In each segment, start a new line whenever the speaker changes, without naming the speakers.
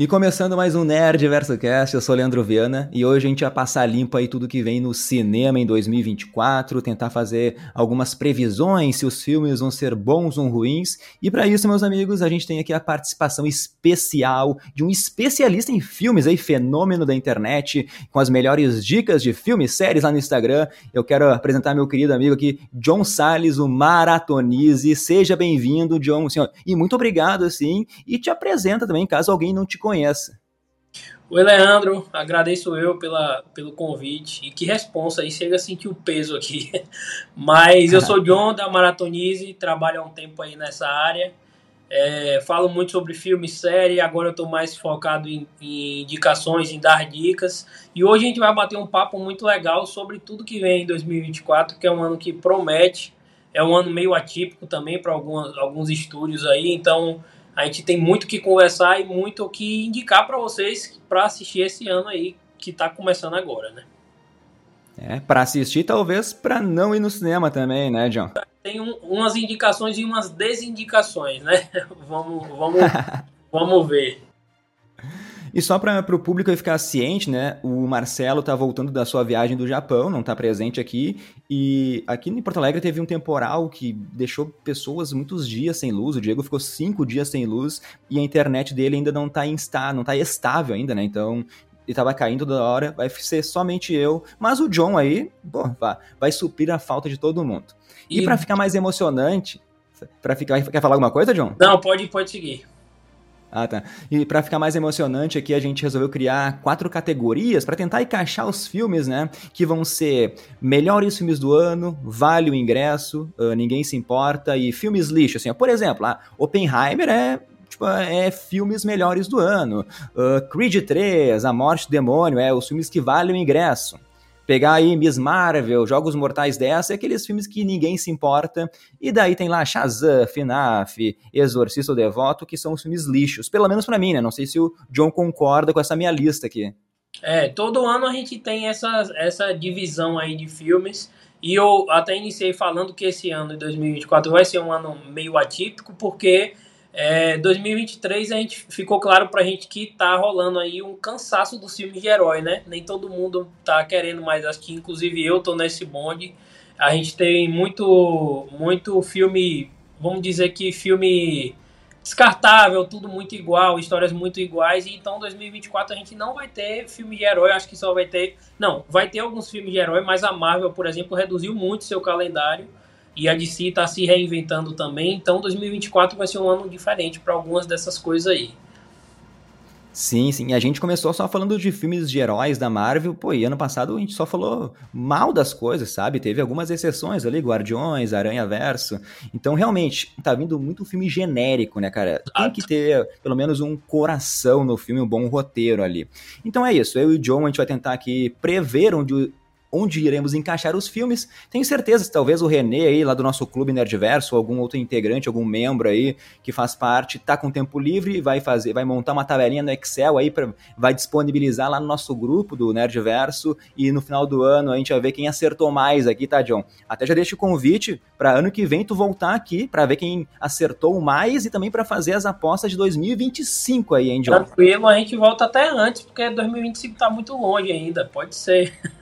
E começando mais um Nerd Verso Cast, eu sou Leandro Viana e hoje a gente vai passar limpo aí tudo que vem no cinema em 2024, tentar fazer algumas previsões se os filmes vão ser bons ou ruins. E para isso, meus amigos, a gente tem aqui a participação especial de um especialista em filmes aí, fenômeno da internet, com as melhores dicas de filmes, séries lá no Instagram. Eu quero apresentar meu querido amigo aqui, John Salles, o Maratonize. Seja bem-vindo, John, senhor. E muito obrigado, assim, e te apresenta também, caso alguém não te conheça conheça.
Oi, Leandro. Agradeço eu pela, pelo convite. E que responsa aí, chega a sentir o peso aqui. Mas eu sou John da Maratonize, trabalho há um tempo aí nessa área. É, falo muito sobre filme e série, agora eu estou mais focado em, em, indicações, em dar dicas. E hoje a gente vai bater um papo muito legal sobre tudo que vem em 2024, que é um ano que promete. É um ano meio atípico também para alguns estúdios aí, então a gente tem muito que conversar e muito que indicar para vocês para assistir esse ano aí que está começando agora, né?
É, para assistir talvez para não ir no cinema também, né, John?
Tem um, umas indicações e umas desindicações, né? vamos, vamos, vamos ver.
E só para o público ficar ciente, né? O Marcelo tá voltando da sua viagem do Japão, não tá presente aqui. E aqui em Porto Alegre teve um temporal que deixou pessoas muitos dias sem luz. O Diego ficou cinco dias sem luz e a internet dele ainda não tá, insta, não tá estável ainda, né? Então ele tava caindo toda hora, vai ser somente eu. Mas o John aí, pô, vai, vai suprir a falta de todo mundo. E, e para ficar mais emocionante, para ficar, quer falar alguma coisa, John?
Não, pode, pode seguir.
Ah, tá. E para ficar mais emocionante aqui, a gente resolveu criar quatro categorias para tentar encaixar os filmes, né? Que vão ser melhores filmes do ano, vale o ingresso, uh, ninguém se importa e filmes lixo, assim. Ó. Por exemplo, ah, Oppenheimer é tipo, é filmes melhores do ano. Uh, Creed 3, A Morte do Demônio, é os filmes que valem o ingresso pegar aí Miss Marvel, Jogos Mortais dessa, é aqueles filmes que ninguém se importa, e daí tem lá Shazam, FNAF, Exorcista Devoto, que são os filmes lixos, pelo menos para mim, né? Não sei se o John concorda com essa minha lista aqui.
É, todo ano a gente tem essa, essa divisão aí de filmes, e eu até iniciei falando que esse ano de 2024 vai ser um ano meio atípico, porque é, 2023 a gente ficou claro pra gente que tá rolando aí um cansaço dos filmes de herói, né? Nem todo mundo tá querendo mais, acho que inclusive eu tô nesse bonde. A gente tem muito muito filme, vamos dizer que filme descartável, tudo muito igual, histórias muito iguais, e então 2024 a gente não vai ter filme de herói, acho que só vai ter, não, vai ter alguns filmes de herói, mas a Marvel, por exemplo, reduziu muito seu calendário e a DC está se reinventando também, então 2024 vai ser um ano diferente para algumas dessas coisas aí.
Sim, sim. E a gente começou só falando de filmes de heróis da Marvel, pô, e ano passado a gente só falou mal das coisas, sabe? Teve algumas exceções ali, Guardiões, Aranha Verso. Então, realmente, tá vindo muito filme genérico, né, cara? Tem que ter pelo menos um coração no filme, um bom roteiro ali. Então é isso, eu e o John, a gente vai tentar aqui prever onde onde iremos encaixar os filmes. Tenho certeza que talvez o René aí, lá do nosso clube Nerdverso, ou algum outro integrante, algum membro aí que faz parte, tá com tempo livre e vai fazer, vai montar uma tabelinha no Excel aí, pra, vai disponibilizar lá no nosso grupo do Nerdverso e no final do ano a gente vai ver quem acertou mais aqui, tá, John? Até já deixo o convite para ano que vem tu voltar aqui para ver quem acertou mais e também para fazer as apostas de 2025 aí, hein, John?
Tranquilo, a gente volta até antes, porque 2025 tá muito longe ainda, pode ser.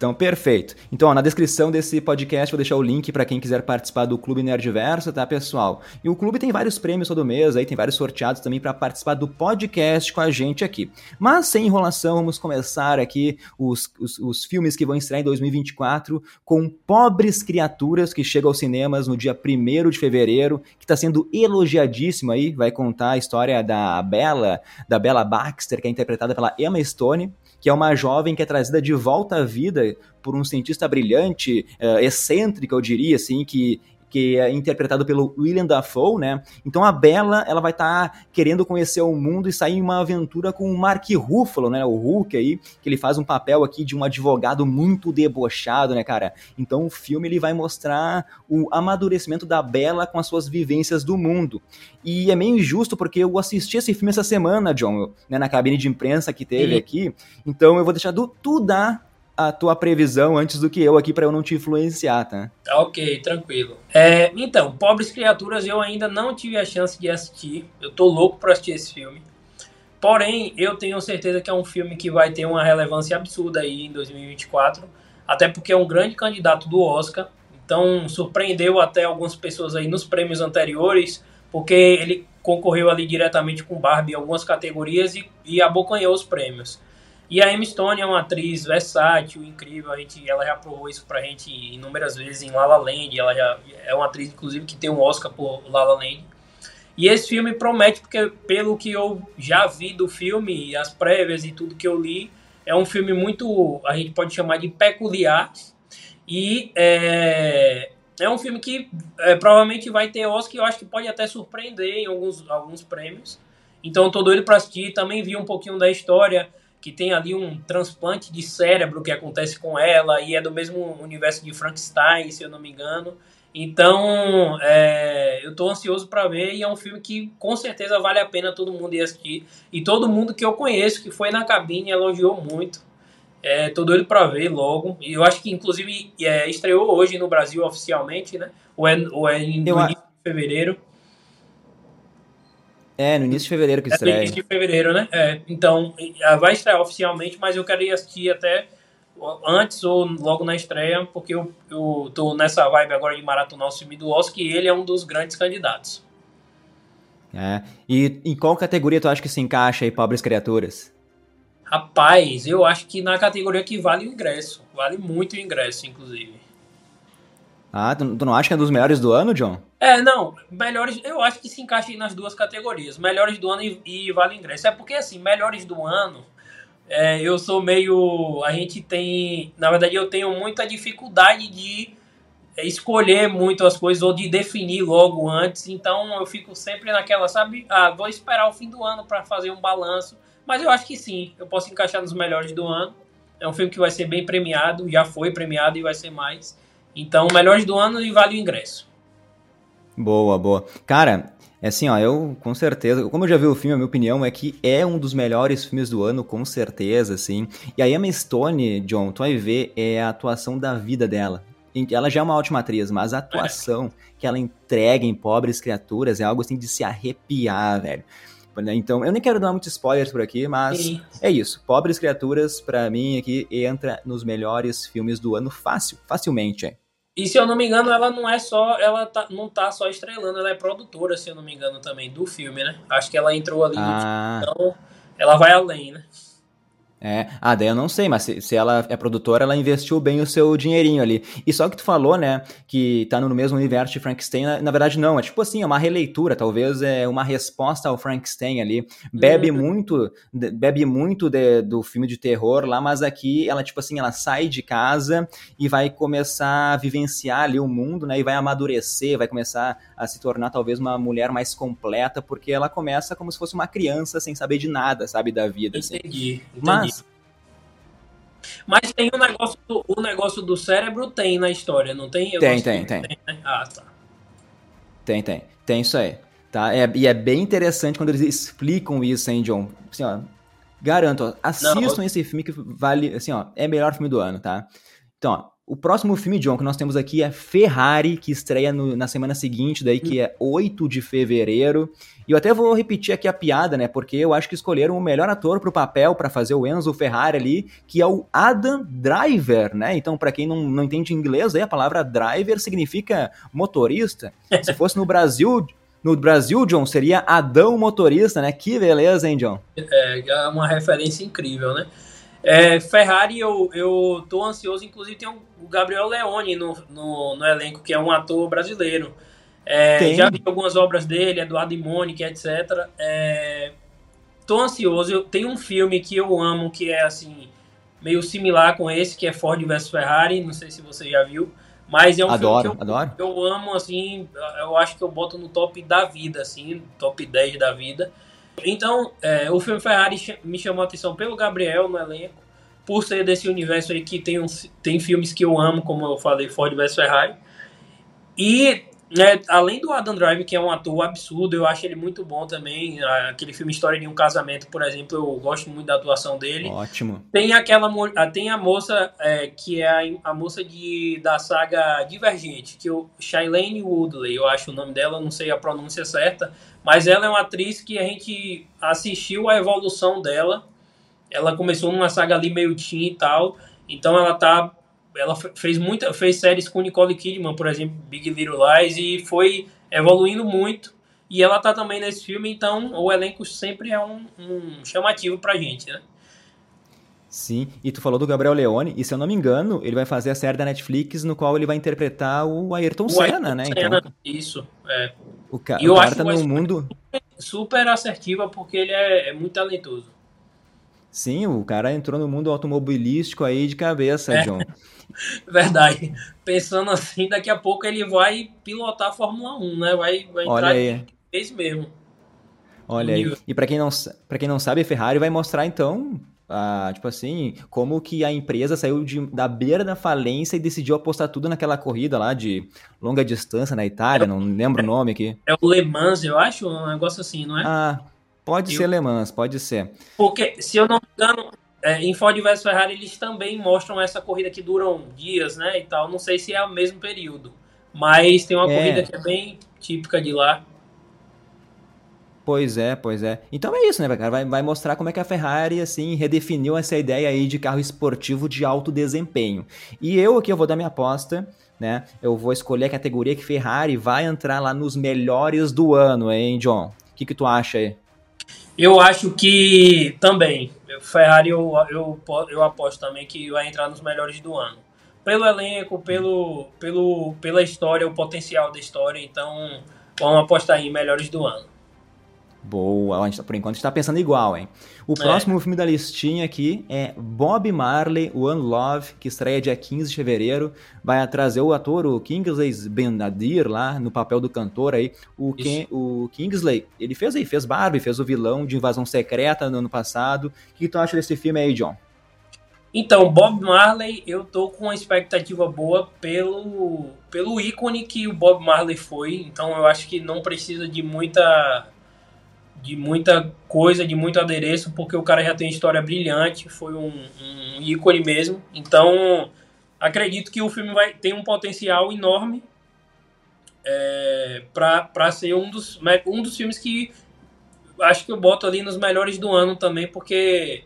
Então, perfeito. Então, ó, na descrição desse podcast vou deixar o link para quem quiser participar do Clube Nerdverso, tá, pessoal? E o clube tem vários prêmios todo mês, aí tem vários sorteados também para participar do podcast com a gente aqui. Mas sem enrolação, vamos começar aqui os, os, os filmes que vão estrear em 2024 com Pobres Criaturas, que chega aos cinemas no dia 1 de fevereiro, que está sendo elogiadíssimo aí, vai contar a história da Bella, da Bella Baxter, que é interpretada pela Emma Stone que é uma jovem que é trazida de volta à vida por um cientista brilhante, uh, excêntrico, eu diria, assim, que que é interpretado pelo William Dafoe, né? Então a Bella, ela vai estar tá querendo conhecer o mundo e sair em uma aventura com o Mark Ruffalo, né? O Hulk aí, que ele faz um papel aqui de um advogado muito debochado, né, cara? Então o filme ele vai mostrar o amadurecimento da Bella com as suas vivências do mundo. E é meio injusto porque eu assisti esse filme essa semana, John, né, na cabine de imprensa que teve aqui. Então eu vou deixar do, tu dar a tua previsão antes do que eu aqui para eu não te influenciar, tá?
Ok, tranquilo. É, então, Pobres Criaturas eu ainda não tive a chance de assistir. Eu tô louco para assistir esse filme. Porém, eu tenho certeza que é um filme que vai ter uma relevância absurda aí em 2024, até porque é um grande candidato do Oscar. Então, surpreendeu até algumas pessoas aí nos prêmios anteriores, porque ele concorreu ali diretamente com Barbie em algumas categorias e, e abocanhou os prêmios. E a Emma Stone é uma atriz versátil, incrível, a gente, ela já provou isso pra gente inúmeras vezes em La La Land, ela já é uma atriz, inclusive, que tem um Oscar por La La Land. E esse filme promete, porque pelo que eu já vi do filme, as prévias e tudo que eu li, é um filme muito, a gente pode chamar de peculiar, e é, é um filme que é, provavelmente vai ter Oscar, e eu acho que pode até surpreender em alguns, alguns prêmios. Então tô doido pra assistir, também vi um pouquinho da história, que tem ali um transplante de cérebro que acontece com ela e é do mesmo universo de Frankenstein, se eu não me engano. Então, é, eu estou ansioso para ver e é um filme que com certeza vale a pena todo mundo ir assistir. E todo mundo que eu conheço que foi na cabine elogiou muito. É, tô doido para ver logo. E eu acho que, inclusive, é, estreou hoje no Brasil oficialmente, né? Ou é, ou é no início de fevereiro.
É, no início de fevereiro que estreia. É no
início de fevereiro, né? É, então, vai estrear oficialmente, mas eu quero ir assistir até antes ou logo na estreia, porque eu, eu tô nessa vibe agora de maratonar o filme do Oscar e ele é um dos grandes candidatos.
É. E em qual categoria tu acha que se encaixa aí, Pobres Criaturas?
Rapaz, eu acho que na categoria que vale o ingresso. Vale muito o ingresso, inclusive.
Ah, tu, tu não acha que é dos melhores do ano, John?
É, não, melhores, eu acho que se encaixa nas duas categorias, melhores do ano e, e vale ingresso. É porque, assim, melhores do ano, é, eu sou meio. A gente tem. Na verdade, eu tenho muita dificuldade de escolher muito as coisas ou de definir logo antes, então eu fico sempre naquela, sabe? Ah, vou esperar o fim do ano para fazer um balanço, mas eu acho que sim, eu posso encaixar nos melhores do ano. É um filme que vai ser bem premiado, já foi premiado e vai ser mais. Então, melhores do ano e vale o ingresso.
Boa, boa. Cara, é assim, ó, eu com certeza, como eu já vi o filme, a minha opinião é que é um dos melhores filmes do ano, com certeza, assim. E a Emma Stone, John, tu vai ver, é a atuação da vida dela. Ela já é uma ótima atriz, mas a atuação que ela entrega em Pobres Criaturas é algo assim de se arrepiar, velho. Então, eu nem quero dar muitos spoilers por aqui, mas Sim. é isso. Pobres Criaturas, para mim, aqui entra nos melhores filmes do ano fácil, facilmente, é.
E se eu não me engano, ela não é só. Ela tá, não tá só estrelando, ela é produtora, se eu não me engano, também, do filme, né? Acho que ela entrou ali ah. então ela vai além, né?
É, ah, daí eu não sei, mas se, se, ela é produtora, ela investiu bem o seu dinheirinho ali. E só que tu falou, né, que tá no mesmo universo de Frankenstein, na, na verdade não, é tipo assim, é uma releitura, talvez é uma resposta ao Frankenstein ali. Bebe uhum. muito, bebe muito de, do filme de terror lá, mas aqui ela, tipo assim, ela sai de casa e vai começar a vivenciar ali o mundo, né, e vai amadurecer, vai começar a se tornar talvez uma mulher mais completa, porque ela começa como se fosse uma criança sem saber de nada, sabe, da vida.
Assim. Entendi, entendi. Mas mas tem o um negócio, do, o negócio do cérebro, tem na história, não tem?
Eu tem, tem, tem. tem né? Ah, tá. Tem, tem. Tem isso aí. Tá? É, e é bem interessante quando eles explicam isso, hein, John? Assim, ó, garanto, ó, assistam não, esse filme que vale, assim, ó, é o melhor filme do ano, tá? Então, ó, o próximo filme, John, que nós temos aqui é Ferrari, que estreia no, na semana seguinte, daí que é 8 de fevereiro. E eu até vou repetir aqui a piada, né? Porque eu acho que escolheram o melhor ator pro papel para fazer o Enzo Ferrari ali, que é o Adam Driver, né? Então, para quem não, não entende inglês, aí a palavra driver significa motorista. Se fosse no Brasil, no Brasil, John, seria Adão Motorista, né? Que beleza, hein, John?
É, é uma referência incrível, né? É, Ferrari, eu, eu tô ansioso, inclusive tem o Gabriel Leone no, no, no elenco, que é um ator brasileiro. É, já vi algumas obras dele, Eduardo e Mônica, etc. É, tô ansioso, eu tenho um filme que eu amo, que é assim, meio similar com esse, que é Ford vs Ferrari, não sei se você já viu, mas é um
adoro,
filme
que eu, adoro.
eu amo, assim, eu acho que eu boto no top da vida, assim, top 10 da vida. Então, é, o filme Ferrari me chamou a atenção pelo Gabriel no elenco, por ser desse universo aí que tem, uns, tem filmes que eu amo, como eu falei, Ford vs Ferrari. E É, além do Adam Drive, que é um ator absurdo, eu acho ele muito bom também. Aquele filme História de um Casamento, por exemplo, eu gosto muito da atuação dele.
Ótimo.
Tem aquela tem a moça é, que é a, a, moça de, da saga Divergente, que o Shailene Woodley, eu acho o nome dela, não sei a pronúncia certa, mas ela é uma atriz que a gente assistiu a evolução dela. Ela começou numa saga ali meio teen e tal, então ela tá ela fez muita fez séries com Nicole Kidman, por exemplo, Big Little Lies e foi evoluindo muito. E ela tá também nesse filme, então o elenco sempre é um, um chamativo pra gente, né?
Sim, e tu falou do Gabriel Leone, e se eu não me engano, ele vai fazer a série da Netflix no qual ele vai interpretar o Ayrton o Senna, Ayrton né?
Senna, então, isso, é.
O, ca e o cara tá no mundo...
Super assertiva, porque ele é, é muito talentoso.
Sim, o cara entrou no mundo automobilístico aí de cabeça, é. John.
Verdade. Pensando assim, daqui a pouco ele vai pilotar a Fórmula 1, né? Vai, vai
entrar Olha aí.
vez mesmo.
Olha aí. E para quem não para quem não sabe, a Ferrari vai mostrar então, ah, tipo assim, como que a empresa saiu de, da beira da falência e decidiu apostar tudo naquela corrida lá de longa distância na Itália, é, não lembro é, o nome aqui.
É o Le Mans, eu acho, um negócio assim, não é?
Ah, pode eu... ser Le Mans, pode ser.
Porque se eu não me engano, é, em Ford vs Ferrari eles também mostram essa corrida que duram dias, né, e tal. Não sei se é o mesmo período, mas tem uma é. corrida que é bem típica de lá.
Pois é, pois é. Então é isso, né, cara? Vai, vai mostrar como é que a Ferrari, assim, redefiniu essa ideia aí de carro esportivo de alto desempenho. E eu aqui, eu vou dar minha aposta, né? Eu vou escolher a categoria que Ferrari vai entrar lá nos melhores do ano, hein, John? O que, que tu acha aí?
Eu acho que também. Ferrari eu, eu, eu aposto também que vai entrar nos melhores do ano. Pelo elenco, pelo, pelo, pela história, o potencial da história, então vamos apostar em melhores do ano.
Boa, a gente, tá, por enquanto está pensando igual, hein? O é. próximo filme da listinha aqui é Bob Marley, One Love, que estreia dia 15 de fevereiro. Vai trazer o ator, o Kingsley Benadir, lá no papel do cantor aí. O, Ken, o Kingsley, ele fez aí, fez Barbie, fez o vilão de Invasão Secreta no ano passado. O que tu acha desse filme aí, John?
Então, Bob Marley, eu tô com uma expectativa boa pelo, pelo ícone que o Bob Marley foi. Então, eu acho que não precisa de muita de muita coisa, de muito adereço, porque o cara já tem história brilhante, foi um, um ícone mesmo. Então, acredito que o filme vai ter um potencial enorme é, para ser um dos, um dos filmes que acho que eu boto ali nos melhores do ano também, porque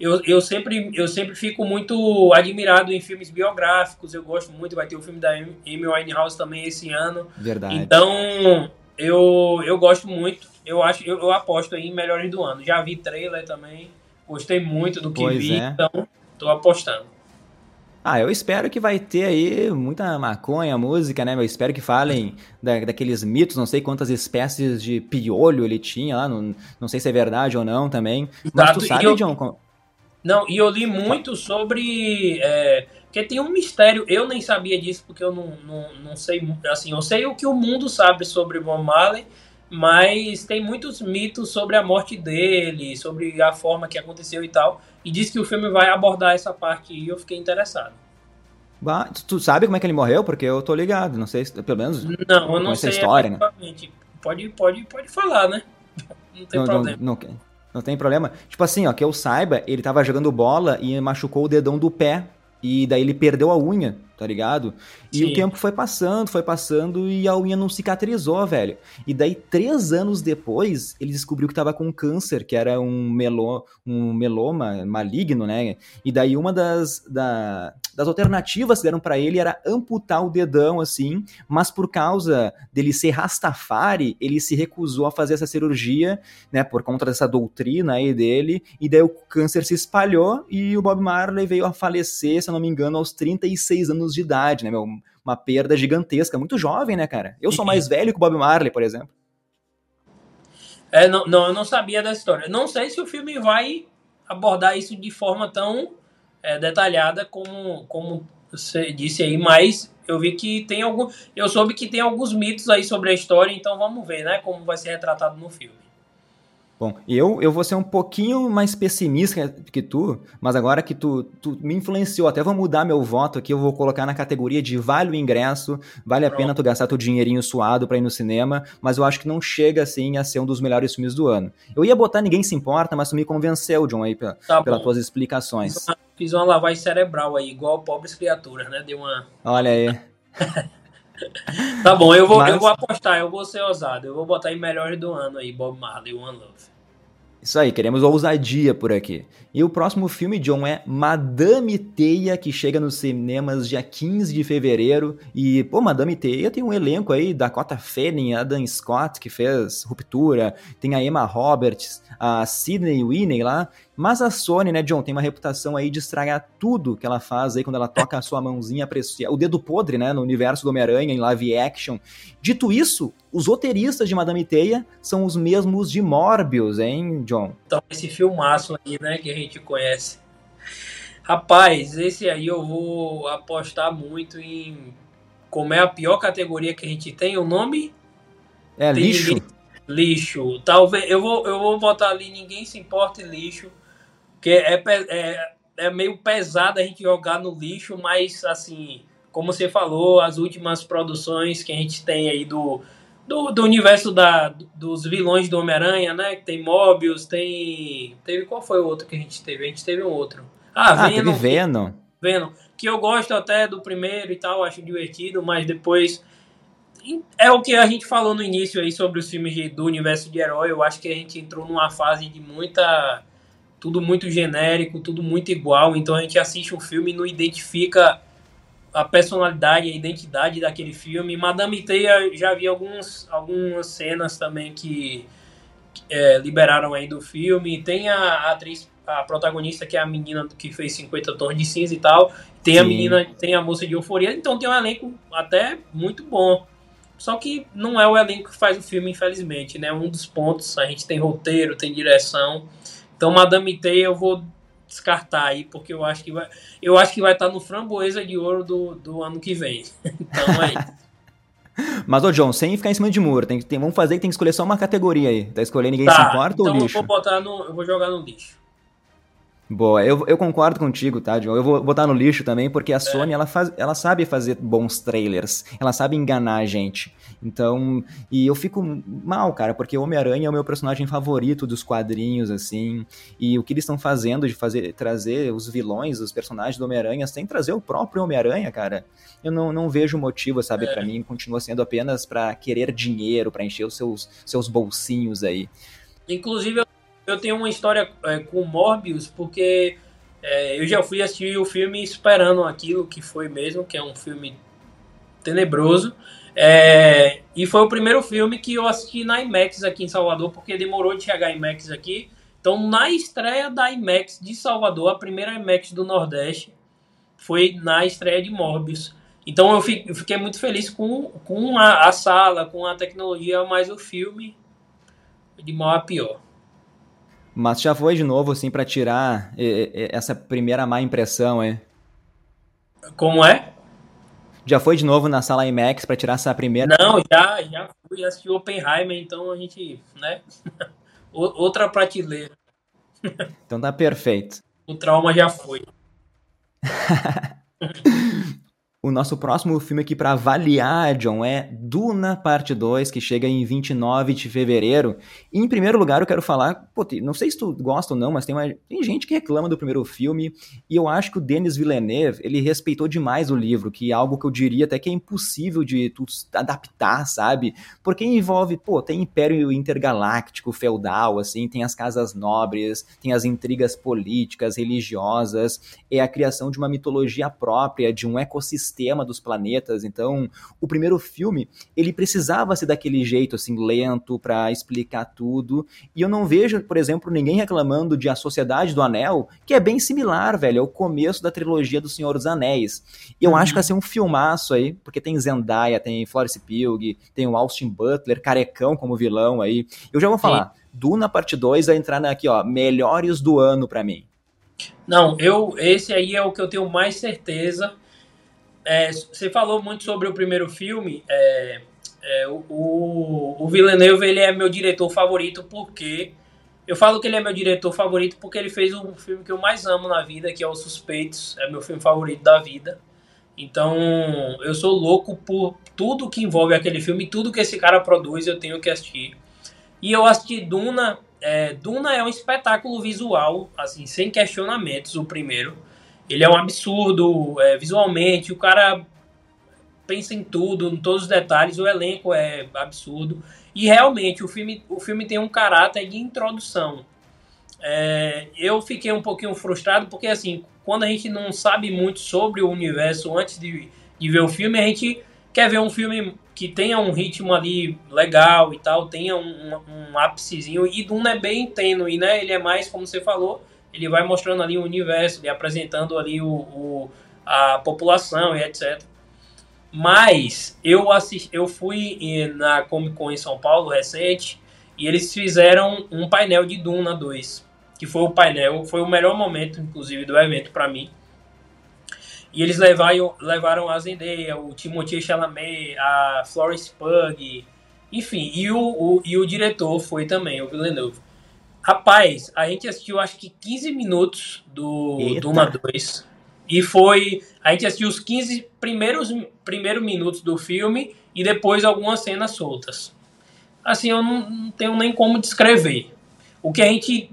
eu, eu, sempre, eu sempre fico muito admirado em filmes biográficos, eu gosto muito, vai ter o filme da Amy Winehouse também esse ano.
Verdade.
Então, eu, eu gosto muito eu acho, eu, eu aposto aí em melhores do ano. Já vi trailer também, gostei muito do que pois vi, é. então tô apostando.
Ah, eu espero que vai ter aí muita maconha, música, né? Eu espero que falem da, daqueles mitos, não sei quantas espécies de piolho ele tinha lá, não, não sei se é verdade ou não também. Mas tu sabe,
eu,
John?
Não, e eu li muito sobre. É, porque tem um mistério, eu nem sabia disso, porque eu não, não, não sei. Assim, eu sei o que o mundo sabe sobre Von Marley, mas tem muitos mitos sobre a morte dele, sobre a forma que aconteceu e tal. E diz que o filme vai abordar essa parte e eu fiquei interessado.
Bah, tu sabe como é que ele morreu? Porque eu tô ligado, não sei se, pelo menos.
Não, eu não sei história, né? Pode, pode, pode falar, né? Não tem não, problema.
Não, não, não, tem problema. Tipo assim, ó, que eu saiba, ele tava jogando bola e machucou o dedão do pé. E daí ele perdeu a unha tá ligado? E Sim. o tempo foi passando, foi passando e a unha não cicatrizou, velho. E daí, três anos depois, ele descobriu que tava com câncer, que era um, melo, um meloma maligno, né? E daí, uma das, da, das alternativas que deram para ele era amputar o dedão, assim, mas por causa dele ser Rastafari, ele se recusou a fazer essa cirurgia, né? Por conta dessa doutrina aí dele. E daí, o câncer se espalhou e o Bob Marley veio a falecer, se eu não me engano, aos 36 anos anos de idade, né, meu? Uma perda gigantesca, muito jovem, né, cara? Eu sou mais velho que o Bob Marley, por exemplo.
É, não, não, eu não sabia dessa história. Não sei se o filme vai abordar isso de forma tão é, detalhada como, como você disse aí, mas eu vi que tem algum. Eu soube que tem alguns mitos aí sobre a história, então vamos ver, né? Como vai ser retratado no filme.
Bom, eu, eu vou ser um pouquinho mais pessimista que tu, mas agora que tu, tu me influenciou, até vou mudar meu voto aqui, eu vou colocar na categoria de vale o ingresso, vale a Pronto. pena tu gastar teu dinheirinho suado pra ir no cinema, mas eu acho que não chega, assim, a ser um dos melhores filmes do ano. Eu ia botar Ninguém Se Importa, mas tu me convenceu, John, aí, pela, tá pelas tuas explicações.
Fiz uma, fiz uma lavagem cerebral aí, igual pobres criaturas, né? Deu uma...
Olha aí.
tá bom, eu vou, Mas... eu vou apostar, eu vou ser ousado. Eu vou botar em melhores do ano aí, Bob Marley, One Love.
Isso aí, queremos ousadia por aqui. E o próximo filme, John, é Madame Teia, que chega nos cinemas dia 15 de fevereiro. E, pô, Madame Teia tem um elenco aí, Dakota Fanning, Adam Scott, que fez Ruptura, tem a Emma Roberts, a Sidney Winnie lá. Mas a Sony, né, John, tem uma reputação aí de estragar tudo que ela faz aí quando ela toca a sua mãozinha o dedo podre, né, no universo do Homem-Aranha, em live action. Dito isso, os roteiristas de Madame Teia são os mesmos de Morbius, hein, John?
Então, esse filmaço aí, né, que a gente conhece. Rapaz, esse aí eu vou apostar muito em como é a pior categoria que a gente tem, o nome?
É, tem lixo.
Ninguém... Lixo. Talvez eu vou eu vou botar ali ninguém se importa lixo que é, é, é meio pesado a gente jogar no lixo, mas assim, como você falou, as últimas produções que a gente tem aí do, do, do universo da, dos vilões do Homem-Aranha, né? Tem Mobius, tem. Teve qual foi o outro que a gente teve? A gente teve um outro.
Ah, ah Venom. Teve Venom.
Venom. Que eu gosto até do primeiro e tal, acho divertido, mas depois. É o que a gente falou no início aí sobre os filmes de, do universo de herói. Eu acho que a gente entrou numa fase de muita tudo muito genérico, tudo muito igual. Então a gente assiste um filme e não identifica a personalidade, a identidade daquele filme. Madame Teia já vi alguns, algumas cenas também que é, liberaram aí do filme. Tem a, a, atriz, a protagonista que é a menina que fez 50 tons de cinza e tal. Tem Sim. a menina, tem a moça de euforia. Então tem um elenco até muito bom. Só que não é o elenco que faz o filme, infelizmente, né? Um dos pontos, a gente tem roteiro, tem direção. Então, Madame Teia eu vou descartar aí, porque eu acho que vai, eu acho que vai estar no framboesa de ouro do, do ano que vem. então é
Mas, ô John, sem ficar em cima de muro, tem, tem, vamos fazer que tem que escolher só uma categoria aí. Tá escolhendo ninguém
tá,
se importa
então
ou lixo?
Eu vou, botar no, eu vou jogar no lixo.
Boa, eu, eu concordo contigo, tá, John? Eu vou botar no lixo também, porque a é. Sony, ela, faz, ela sabe fazer bons trailers, ela sabe enganar a gente. Então, e eu fico mal, cara, porque Homem-Aranha é o meu personagem favorito dos quadrinhos, assim, e o que eles estão fazendo de fazer, trazer os vilões, os personagens do Homem-Aranha, sem trazer o próprio Homem-Aranha, cara, eu não, não vejo motivo, sabe, é. para mim, continua sendo apenas para querer dinheiro, para encher os seus, seus bolsinhos aí.
Inclusive, eu tenho uma história é, com Morbius, porque é, eu já fui assistir o filme esperando aquilo que foi mesmo, que é um filme tenebroso. É, e foi o primeiro filme que eu assisti na IMAX aqui em Salvador, porque demorou de chegar a IMAX aqui. Então, na estreia da IMAX de Salvador, a primeira IMAX do Nordeste, foi na estreia de Morbius. Então, eu fiquei muito feliz com, com a, a sala, com a tecnologia, mas o filme, de mal a pior.
Mas já foi de novo, assim, para tirar essa primeira má impressão, é?
Como é?
Já foi de novo na sala IMAX para tirar essa primeira?
Não, já, já fui assistir Oppenheimer, então a gente, né? Outra prateleira.
Então tá perfeito.
O trauma já foi.
O nosso próximo filme aqui para avaliar, John, é Duna Parte 2, que chega em 29 de fevereiro. E, em primeiro lugar, eu quero falar, pô, não sei se tu gosta ou não, mas tem, uma, tem gente que reclama do primeiro filme, e eu acho que o Denis Villeneuve, ele respeitou demais o livro, que é algo que eu diria até que é impossível de tu adaptar, sabe? Porque envolve, pô, tem Império Intergaláctico, feudal, assim, tem as casas nobres, tem as intrigas políticas, religiosas, é a criação de uma mitologia própria, de um ecossistema sistema dos planetas. Então, o primeiro filme, ele precisava ser daquele jeito, assim, lento para explicar tudo. E eu não vejo, por exemplo, ninguém reclamando de A Sociedade do Anel, que é bem similar, velho, ao começo da trilogia do Senhor dos Anéis. E eu uhum. acho que vai ser um filmaço aí, porque tem Zendaya, tem Florence Pugh, tem o Austin Butler, carecão como vilão aí. Eu já vou falar, Sim. Duna Parte 2 vai entrar aqui, ó, melhores do ano para mim.
Não, eu esse aí é o que eu tenho mais certeza é, você falou muito sobre o primeiro filme. É, é, o, o Villeneuve ele é meu diretor favorito porque Eu falo que ele é meu diretor favorito porque ele fez um filme que eu mais amo na vida, que é Os Suspeitos. É meu filme favorito da vida. Então, eu sou louco por tudo que envolve aquele filme, tudo que esse cara produz, eu tenho que assistir. E eu assisti Duna. É, Duna é um espetáculo visual, assim, sem questionamentos, o primeiro. Ele é um absurdo é, visualmente, o cara pensa em tudo, em todos os detalhes, o elenco é absurdo. E realmente o filme, o filme tem um caráter de introdução. É, eu fiquei um pouquinho frustrado porque assim, quando a gente não sabe muito sobre o universo antes de, de ver o filme, a gente quer ver um filme que tenha um ritmo ali legal e tal, tenha um, um, um ápicezinho. E Duna é bem tênue, né? Ele é mais, como você falou, ele vai mostrando ali o universo, ele apresentando ali o, o a população e etc. Mas eu assisti, eu fui na Comic Con em São Paulo recente e eles fizeram um painel de Duna 2, que foi o painel, foi o melhor momento inclusive do evento para mim. E eles levaram, levaram a Zendaya, o Timothée Chalamet, a Florence Pugh, enfim, e o, o, e o diretor foi também, o Villeneuve. Rapaz, a gente assistiu acho que 15 minutos do Eita. Duna 2. E foi. A gente assistiu os 15 primeiros, primeiros minutos do filme e depois algumas cenas soltas. Assim, eu não, não tenho nem como descrever. O que a gente.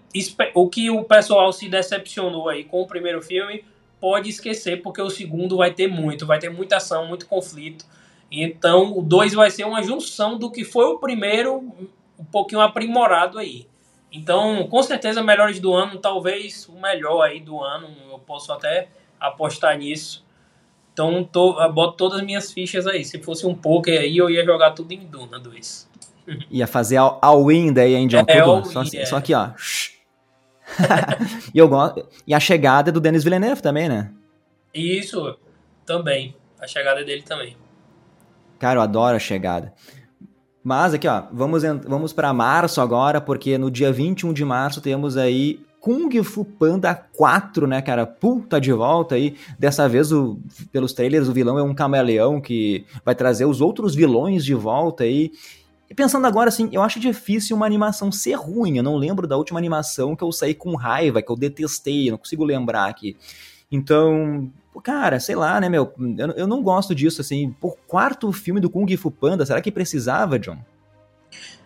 O que o pessoal se decepcionou aí com o primeiro filme, pode esquecer, porque o segundo vai ter muito, vai ter muita ação, muito conflito. Então, o 2 vai ser uma junção do que foi o primeiro, um pouquinho aprimorado aí. Então, com certeza, melhores do ano, talvez o melhor aí do ano, eu posso até apostar nisso. Então, tô, boto todas as minhas fichas aí. Se fosse um poker aí, eu ia jogar tudo em Duna 2.
Ia fazer all-in daí, hein, John? É, tudo, só, é. só aqui, ó. e eu gosto. E a chegada do Denis Villeneuve também, né?
Isso, também. A chegada dele também.
Cara, eu adoro a chegada. Mas aqui, ó, vamos, vamos para março agora, porque no dia 21 de março temos aí Kung Fu Panda 4, né, cara? Pum, tá de volta aí. Dessa vez, o, pelos trailers, o vilão é um camaleão que vai trazer os outros vilões de volta aí. E pensando agora, assim, eu acho difícil uma animação ser ruim. Eu não lembro da última animação que eu saí com raiva, que eu detestei, eu não consigo lembrar aqui. Então, cara, sei lá, né, meu? Eu, eu não gosto disso, assim. Por quarto filme do Kung Fu Panda, será que precisava, John?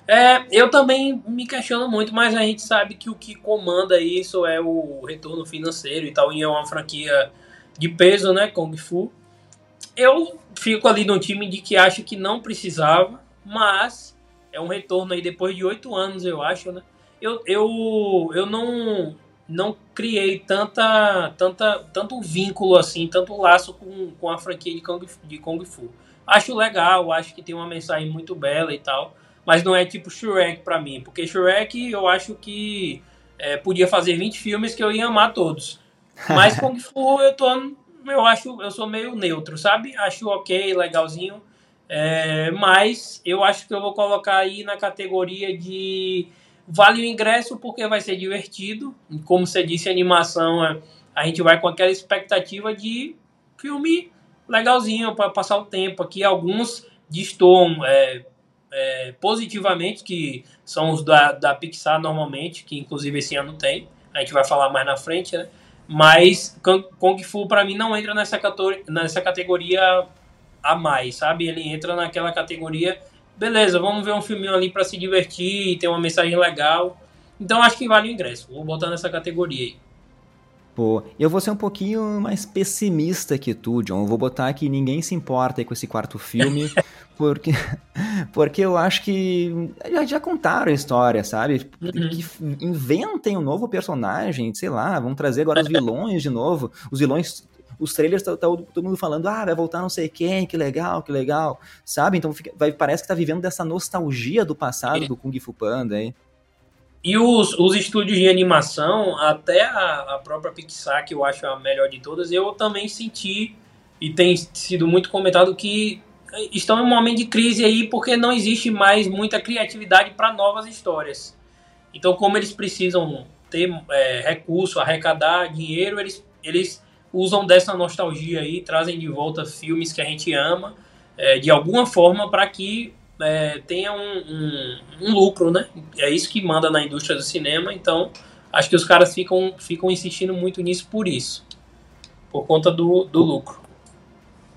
É, eu também me questiono muito, mas a gente sabe que o que comanda isso é o retorno financeiro e tal, e é uma franquia de peso, né, Kung Fu. Eu fico ali no time de que acho que não precisava, mas é um retorno aí depois de oito anos, eu acho, né? Eu, eu, eu não, não criei tanta, tanta, tanto vínculo assim, tanto laço com, com a franquia de Kung, de Kung Fu. Acho legal, acho que tem uma mensagem muito bela e tal, mas não é tipo Shrek para mim, porque Shrek eu acho que é, podia fazer 20 filmes que eu ia amar todos. Mas Kung Fu eu tô, eu acho, eu sou meio neutro, sabe? Acho ok, legalzinho, é, mas eu acho que eu vou colocar aí na categoria de vale o ingresso porque vai ser divertido. Como você disse, animação, é, a gente vai com aquela expectativa de filme legalzinho para passar o tempo. Aqui alguns destoam é, é, positivamente, que são os da, da Pixar normalmente, que inclusive esse ano tem, a gente vai falar mais na frente, né? Mas Kung Fu para mim não entra nessa nessa categoria a mais, sabe? Ele entra naquela categoria, beleza, vamos ver um filminho ali para se divertir, ter uma mensagem legal. Então acho que vale o ingresso. Vou botar nessa categoria aí.
Pô, eu vou ser um pouquinho mais pessimista que tu, John. Eu vou botar que ninguém se importa com esse quarto filme, porque, porque eu acho que já, já contaram a história, sabe? Uhum. Que inventem um novo personagem, sei lá, vão trazer agora os vilões de novo. Os vilões os trailers tá, tá, todo mundo falando, ah, vai voltar não sei quem, que legal, que legal, sabe? Então fica, vai, parece que tá vivendo dessa nostalgia do passado do Kung Fu Panda aí.
E os, os estúdios de animação, até a, a própria Pixar, que eu acho a melhor de todas, eu também senti, e tem sido muito comentado, que estão em um momento de crise aí porque não existe mais muita criatividade para novas histórias. Então, como eles precisam ter é, recurso, arrecadar dinheiro, eles, eles usam dessa nostalgia aí, trazem de volta filmes que a gente ama, é, de alguma forma, para que é, tenha um, um, um, lucro, né? É isso que manda na indústria do cinema, então acho que os caras ficam, ficam insistindo muito nisso por isso. Por conta do, do lucro.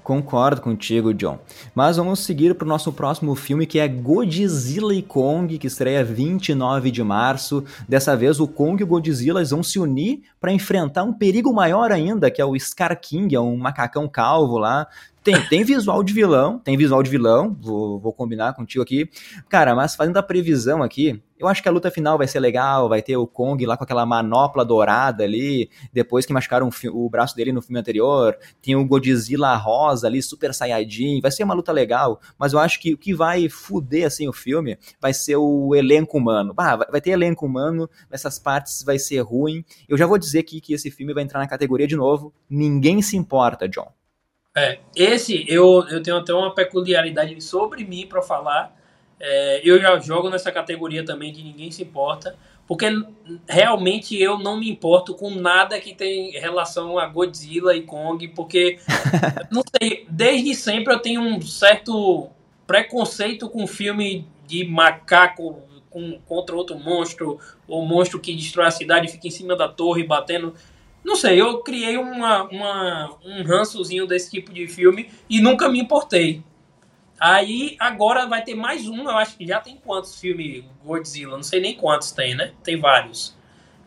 Concordo contigo, John. Mas vamos seguir para o nosso próximo filme, que é Godzilla e Kong, que estreia 29 de março. Dessa vez, o Kong e o Godzilla vão se unir para enfrentar um perigo maior ainda, que é o Scar King, é um macacão calvo lá, tem, tem visual de vilão, tem visual de vilão, vou, vou combinar contigo aqui. Cara, mas fazendo a previsão aqui, eu acho que a luta final vai ser legal, vai ter o Kong lá com aquela manopla dourada ali, depois que machucaram o, braço dele no filme anterior, tem o Godzilla rosa ali, super saiyajin, vai ser uma luta legal, mas eu acho que o que vai fuder, assim, o filme vai ser o elenco humano. Vai ter elenco humano, nessas partes vai ser ruim. Eu já vou dizer aqui que esse filme vai entrar na categoria de novo, ninguém se importa, John.
É, esse eu, eu tenho até uma peculiaridade sobre mim para falar. É, eu já jogo nessa categoria também de ninguém se importa, porque realmente eu não me importo com nada que tem relação a Godzilla e Kong, porque não sei, desde sempre eu tenho um certo preconceito com filme de macaco com, contra outro monstro, ou monstro que destrói a cidade e fica em cima da torre batendo. Não sei, eu criei uma, uma, um rançozinho desse tipo de filme e nunca me importei. Aí agora vai ter mais um, eu acho que já tem quantos filmes Godzilla? Não sei nem quantos tem, né? Tem vários.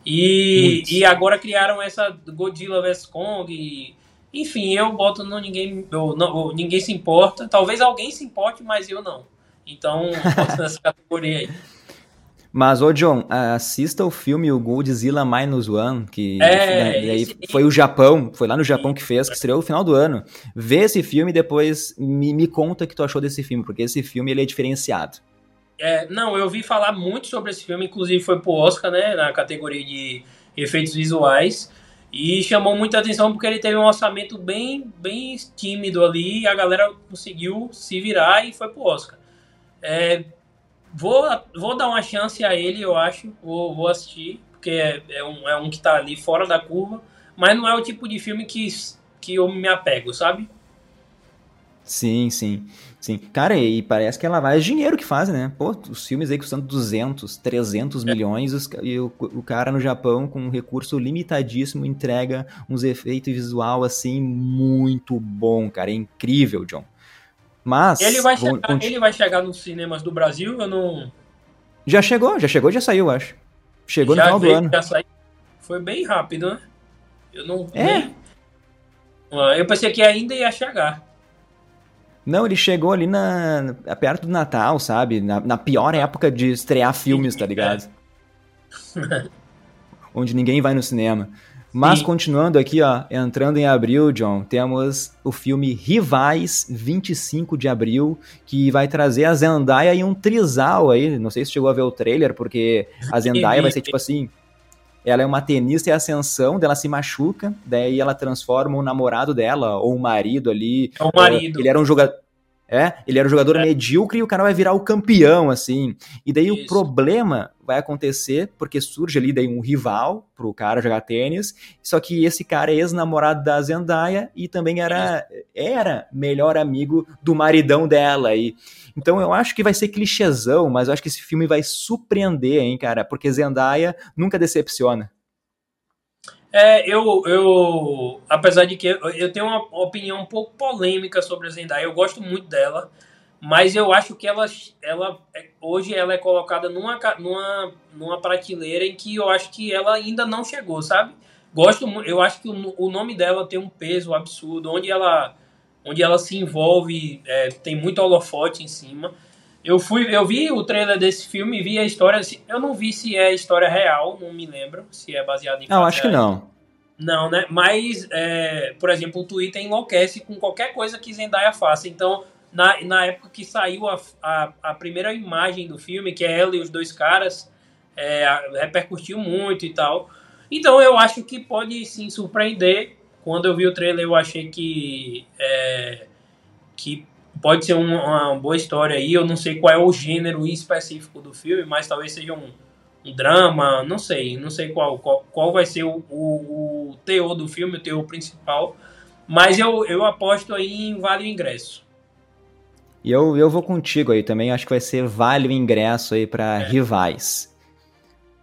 E, e agora criaram essa Godzilla vs Kong. E, enfim, eu boto no ninguém, eu, não, ninguém se importa. Talvez alguém se importe, mas eu não. Então, boto nessa categoria aí.
Mas, ô John, assista o filme O Godzilla Minus One, que é, né, esse... foi o Japão, foi lá no Japão que fez, que estreou no final do ano. Vê esse filme e depois me, me conta o que tu achou desse filme, porque esse filme ele é diferenciado.
É, não, eu ouvi falar muito sobre esse filme, inclusive foi pro Oscar, né, na categoria de efeitos visuais, e chamou muita atenção porque ele teve um orçamento bem, bem tímido ali, e a galera conseguiu se virar e foi pro Oscar. É, Vou, vou dar uma chance a ele, eu acho. Vou, vou assistir, porque é, é, um, é um que tá ali fora da curva. Mas não é o tipo de filme que, que eu me apego, sabe?
Sim, sim. Sim. Cara, e parece que ela vai dinheiro que faz, né? Pô, os filmes aí custando 200, 300 é. milhões e o, o, cara no Japão com um recurso limitadíssimo entrega uns efeitos visual assim muito bom, cara. É incrível, John. Mas.
Ele vai, chegar, ele vai chegar nos cinemas do Brasil? Eu não.
Já chegou, já chegou, já saiu, acho. Chegou já no final veio, do ano.
Saiu. Foi bem rápido, né? Eu não. É. Ah, eu pensei que ainda ia chegar.
Não, ele chegou ali na, perto do Natal, sabe? Na, na pior época de estrear filmes, tá ligado? É. Onde ninguém vai no cinema. Mas continuando aqui, ó, entrando em abril, John, temos o filme Rivais, 25 de abril, que vai trazer a Zendaya e um trisal aí. Não sei se chegou a ver o trailer, porque a Zendaya vai ser tipo assim. Ela é uma tenista em ascensão, dela se machuca, daí ela transforma o namorado dela, ou o marido ali.
É o marido.
Ele era um jogador. É, ele era um jogador é. medíocre e o cara vai virar o campeão, assim. E daí Isso. o problema vai acontecer porque surge ali daí um rival pro cara jogar tênis, só que esse cara é ex-namorado da Zendaya e também era, era melhor amigo do maridão dela. E, então eu acho que vai ser clichêzão, mas eu acho que esse filme vai surpreender, hein, cara, porque Zendaya nunca decepciona.
É, eu, eu, apesar de que eu tenho uma opinião um pouco polêmica sobre a Zendaya, eu gosto muito dela, mas eu acho que ela, ela hoje ela é colocada numa, numa, numa prateleira em que eu acho que ela ainda não chegou, sabe? Gosto, eu acho que o, o nome dela tem um peso absurdo, onde ela, onde ela se envolve, é, tem muito holofote em cima. Eu fui, eu vi o trailer desse filme, vi a história. Eu não vi se é história real, não me lembro se é baseado em.
Não, acho que não.
Não, né? Mas, é, por exemplo, o Twitter enlouquece com qualquer coisa que Zendaya faça. Então, na, na época que saiu a, a, a primeira imagem do filme, que é ela e os dois caras, é, repercutiu muito e tal. Então, eu acho que pode sim surpreender. Quando eu vi o trailer, eu achei que. É, que pode ser uma, uma, boa história aí. Eu não sei qual é o gênero específico do filme, mas talvez seja um, um drama, não sei, não sei qual, qual, qual vai ser o, o, o, teor do filme, o teor principal. Mas eu, eu aposto aí em vale o ingresso.
E eu, eu vou contigo aí também, acho que vai ser vale o ingresso aí para é. rivais.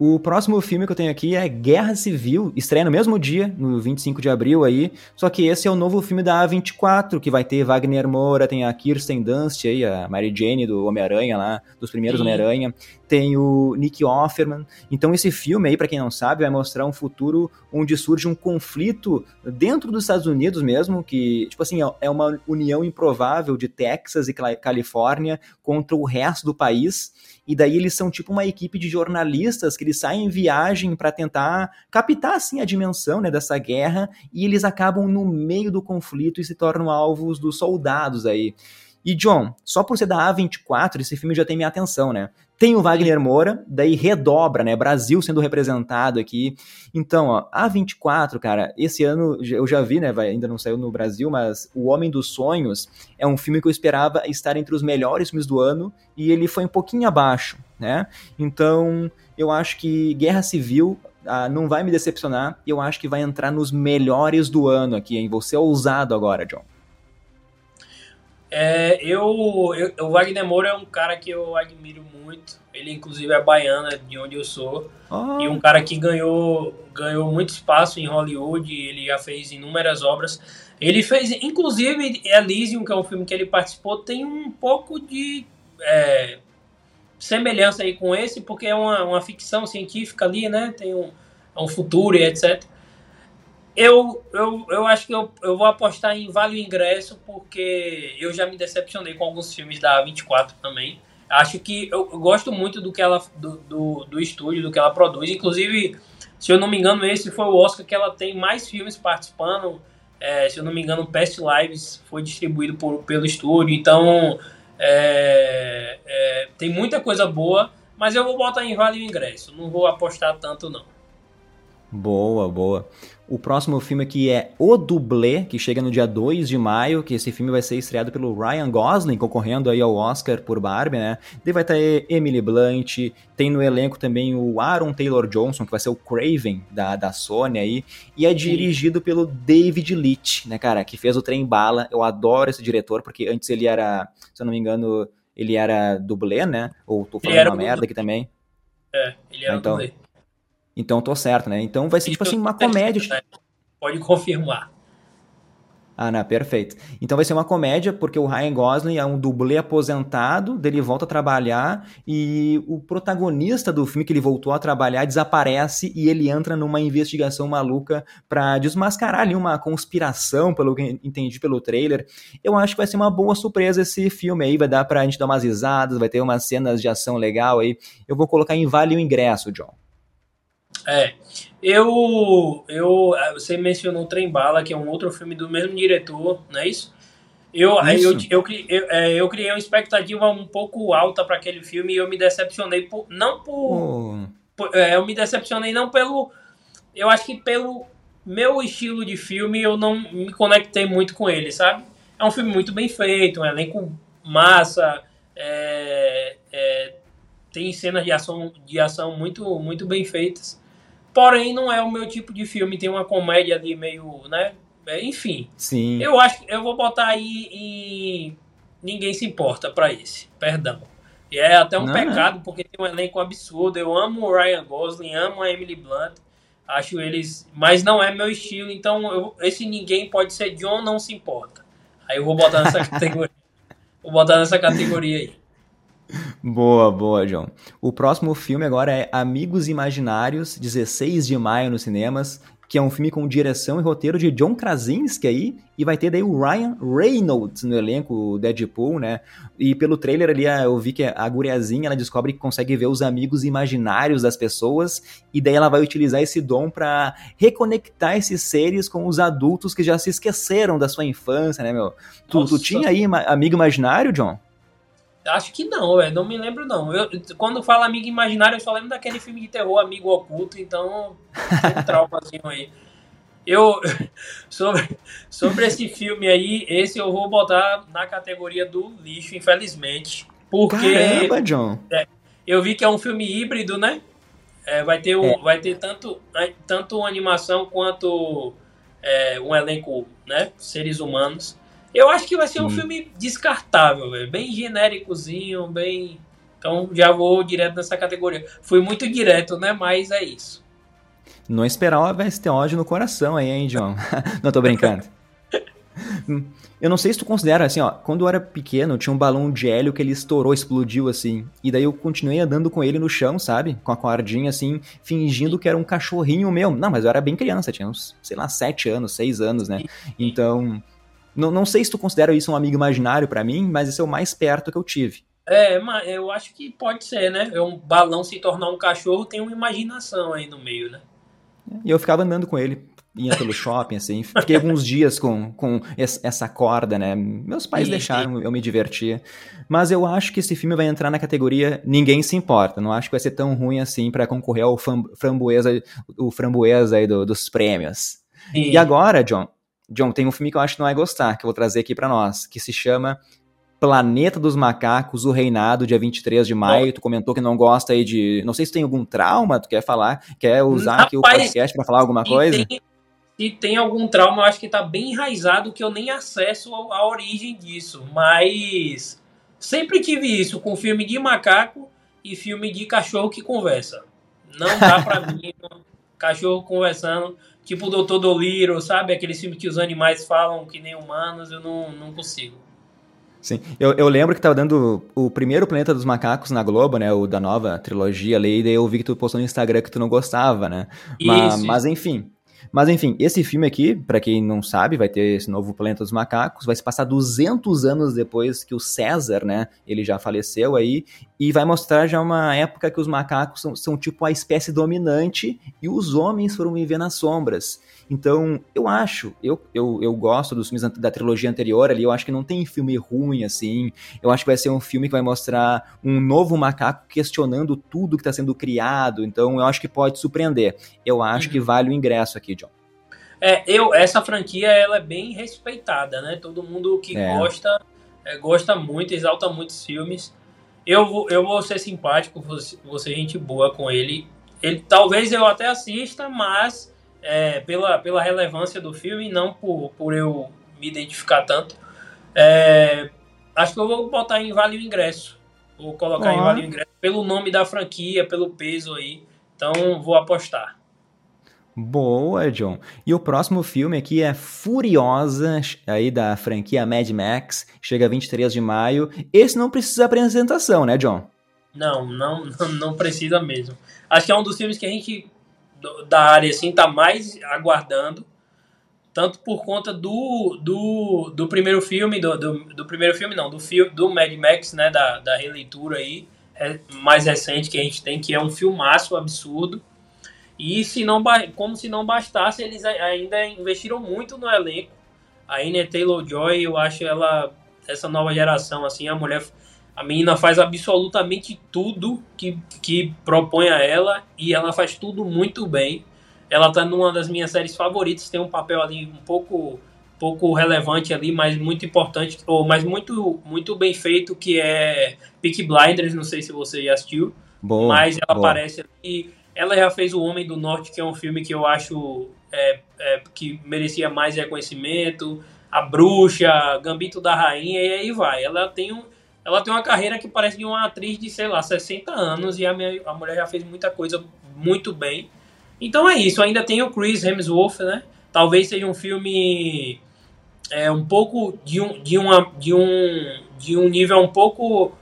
O próximo filme que eu tenho aqui é Guerra Civil, estreia no mesmo dia, no 25 de abril aí, só que esse é o novo filme da A24, que vai ter Wagner Moura, tem a Kirsten Dunst aí, a Mary Jane do Homem-Aranha lá, dos primeiros Homem-Aranha, tem o Nick Offerman. Então esse filme aí, para quem não sabe, vai mostrar um futuro onde surge um conflito dentro dos Estados Unidos mesmo, que, tipo assim, é uma união improvável de Texas e Califórnia contra o resto do país. E daí eles são tipo uma equipe de jornalistas que eles saem em viagem para tentar captar assim a dimensão né, dessa guerra e eles acabam no meio do conflito e se tornam alvos dos soldados aí. E John, só por ser da A24, esse filme já tem minha atenção, né? Tem o Wagner Moura, daí redobra, né? Brasil sendo representado aqui. Então, ó, A24, cara, esse ano eu já vi, né? Vai, ainda não saiu no Brasil, mas O Homem dos Sonhos é um filme que eu esperava estar entre os melhores filmes do ano e ele foi um pouquinho abaixo, né? Então, eu acho que Guerra Civil ah, não vai me decepcionar e eu acho que vai entrar nos melhores do ano aqui, hein? Vou ser ousado agora, John.
É, eu, eu, o Wagner Moura é um cara que eu admiro muito. Ele, inclusive, é baiano, é de onde eu sou. Oh. E um cara que ganhou, ganhou muito espaço em Hollywood. Ele já fez inúmeras obras. Ele fez, inclusive, Elysium, que é um filme que ele participou, tem um pouco de é, semelhança aí com esse, porque é uma, uma ficção científica ali, né? Tem um, um futuro e etc. Eu, eu, eu acho que eu, eu vou apostar em Vale o Ingresso, porque eu já me decepcionei com alguns filmes da 24 também. Acho que eu, eu gosto muito do que ela do, do, do, estúdio, do que ela produz. Inclusive, se eu não me engano, esse foi o Oscar que ela tem mais filmes participando. É, se eu não me engano, Past Lives foi distribuído por, pelo estúdio. Então, é, é, tem muita coisa boa, mas eu vou botar em Vale o Ingresso. Não vou apostar tanto, não.
Boa, boa. O próximo filme aqui é O Dublê, que chega no dia 2 de maio, que esse filme vai ser estreado pelo Ryan Gosling, concorrendo aí ao Oscar por Barbie, né? Daí vai ter Emily Blunt, tem no elenco também o Aaron Taylor Johnson, que vai ser o Craven da, da Sony aí, e é dirigido pelo David Leitch, né, cara, que fez o Trem Bala. Eu adoro esse diretor, porque antes ele era, se eu não me engano, ele era dublê, né? Ou tô falando uma merda aqui também.
É, ele era então, dublê.
Então tô certo, né? Então vai ser tipo assim uma comédia. Né?
Pode confirmar.
Ah, não, perfeito. Então vai ser uma comédia, porque o Ryan Gosling é um dublê aposentado, dele volta a trabalhar e o protagonista do filme que ele voltou a trabalhar desaparece e ele entra numa investigação maluca para desmascarar ali uma conspiração, pelo que entendi pelo trailer. Eu acho que vai ser uma boa surpresa esse filme aí, vai dar pra gente dar umas risadas, vai ter umas cenas de ação legal aí. Eu vou colocar em vale o ingresso, John.
É. Eu, eu, ah, você mencionou Trem Bala, que é um outro filme do mesmo diretor, não é isso? Eu, eu, eu, eu, é, eu, criei uma expectativa um pouco alta para aquele filme e eu me decepcionei por, não por, oh. por é, eu me decepcionei não pelo, eu acho que pelo meu estilo de filme eu não me conectei muito com ele, sabe? É um filme muito bem feito, um elenco massa, é, é, tem cenas de ação, de ação muito, muito bem feitas. Porém, não é o meu tipo de filme. Tem uma comédia ali meio, né? É, enfim.
Sim.
Eu acho que eu vou botar aí em Ninguém se importa para esse. Perdão. E é até um não, pecado, não. porque tem um elenco absurdo. Eu amo o Ryan Gosling, amo a Emily Blunt. Acho eles. Mas não é meu estilo. Então, eu, esse ninguém pode ser John não se importa. Aí eu vou botar nessa categoria. vou botar nessa categoria aí.
Boa, boa, John. O próximo filme agora é Amigos Imaginários, 16 de maio nos cinemas, que é um filme com direção e roteiro de John Krasinski aí, e vai ter daí o Ryan Reynolds no elenco, o Deadpool, né? E pelo trailer ali eu vi que a guriazinha, ela descobre que consegue ver os amigos imaginários das pessoas, e daí ela vai utilizar esse dom para reconectar esses seres com os adultos que já se esqueceram da sua infância, né, meu? Tu, tu tinha aí amigo imaginário, John?
Acho que não, velho. Não me lembro, não. Eu, quando fala amigo imaginário, eu só lembro daquele filme de terror, Amigo Oculto, então um traumazinho aí. Eu, sobre, sobre esse filme aí, esse eu vou botar na categoria do lixo, infelizmente. Porque.
Caramba, John.
É, eu vi que é um filme híbrido, né? É, vai ter, o, é. vai ter tanto, tanto animação quanto é, um elenco, né? Seres humanos. Eu acho que vai ser um filme descartável, véio. bem genéricozinho, bem. Então já vou direto nessa categoria. Fui muito direto, né? Mas é isso.
Não esperava esse ódio no coração aí, hein, John? Não tô brincando. Eu não sei se tu considera assim, ó, quando eu era pequeno, tinha um balão de hélio que ele estourou, explodiu assim. E daí eu continuei andando com ele no chão, sabe? Com a cordinha assim, fingindo que era um cachorrinho meu. Não, mas eu era bem criança, tinha uns, sei lá, sete anos, seis anos, né? Então, não, não sei se tu considera isso um amigo imaginário para mim, mas esse é o mais perto que eu tive.
É, mas eu acho que pode ser, né? É um balão se tornar um cachorro, tem uma imaginação aí no meio, né?
E eu ficava andando com ele ia pelo shopping, assim. Fiquei alguns dias com, com essa corda, né? Meus pais deixaram eu me divertir. Mas eu acho que esse filme vai entrar na categoria Ninguém se importa. Não acho que vai ser tão ruim assim para concorrer ao framboesa, o framboesa aí do, dos prêmios. Sim. E agora, John, John, tem um filme que eu acho que não vai gostar, que eu vou trazer aqui para nós, que se chama Planeta dos Macacos, o Reinado, dia 23 de maio. Oh. Tu comentou que não gosta aí de. Não sei se tem algum trauma, tu quer falar, quer usar Rapaz, aqui o podcast para falar alguma coisa?
Tem, se tem algum trauma, eu acho que está bem enraizado que eu nem acesso a origem disso. Mas sempre tive isso com filme de macaco e filme de cachorro que conversa. Não dá pra mim, cachorro conversando, tipo o Doutor Doliro, sabe? Aqueles filmes que os animais falam que nem humanos, eu não, não consigo.
Sim, eu, eu lembro que tava dando o primeiro Planeta dos Macacos na Globo, né? O da nova trilogia ali, e daí eu vi que tu postou no Instagram que tu não gostava, né? Mas, mas enfim, mas enfim, esse filme aqui, para quem não sabe, vai ter esse novo Planeta dos Macacos, vai se passar 200 anos depois que o César, né, ele já faleceu aí, e vai mostrar já uma época que os macacos são, são tipo a espécie dominante e os homens foram viver nas sombras. Então, eu acho, eu, eu, eu gosto dos filmes da trilogia anterior ali, eu acho que não tem filme ruim assim. Eu acho que vai ser um filme que vai mostrar um novo macaco questionando tudo que está sendo criado. Então, eu acho que pode surpreender. Eu acho uhum. que vale o ingresso aqui, John.
É, eu, essa franquia ela é bem respeitada, né? Todo mundo que é. gosta é, gosta muito, exalta muitos filmes. Eu vou, eu vou ser simpático, vou, vou ser gente boa com ele. ele. Talvez eu até assista, mas é, pela, pela relevância do filme, não por, por eu me identificar tanto. É, acho que eu vou botar em Vale o Ingresso. Vou colocar em Vale o Ingresso pelo nome da franquia, pelo peso aí. Então vou apostar.
Boa, John. E o próximo filme aqui é Furiosa, aí da franquia Mad Max, chega 23 de maio. Esse não precisa apresentação, né, John?
Não, não, não precisa mesmo. Acho que é um dos filmes que a gente da área assim tá mais aguardando. Tanto por conta do, do, do primeiro filme do, do, do primeiro filme não do filme do Mad Max né da, da releitura aí é, mais recente que a gente tem que é um filmaço absurdo. E se não como se não bastasse eles ainda investiram muito no elenco. A Anya Taylor Joy eu acho ela essa nova geração assim a mulher a menina faz absolutamente tudo que, que propõe a ela e ela faz tudo muito bem. Ela tá numa das minhas séries favoritas, tem um papel ali um pouco pouco relevante ali, mas muito importante, ou mas muito muito bem feito, que é Peak Blinders, não sei se você já assistiu, boa, mas ela boa. aparece ali. Ela já fez O Homem do Norte, que é um filme que eu acho é, é, que merecia mais reconhecimento. A Bruxa, Gambito da Rainha, e aí vai. Ela tem um, ela tem uma carreira que parece de uma atriz de, sei lá, 60 anos e a, minha, a mulher já fez muita coisa muito bem. Então é isso, ainda tem o Chris Hemsworth, né? Talvez seja um filme é, um pouco de um, de, uma, de, um, de um nível um pouco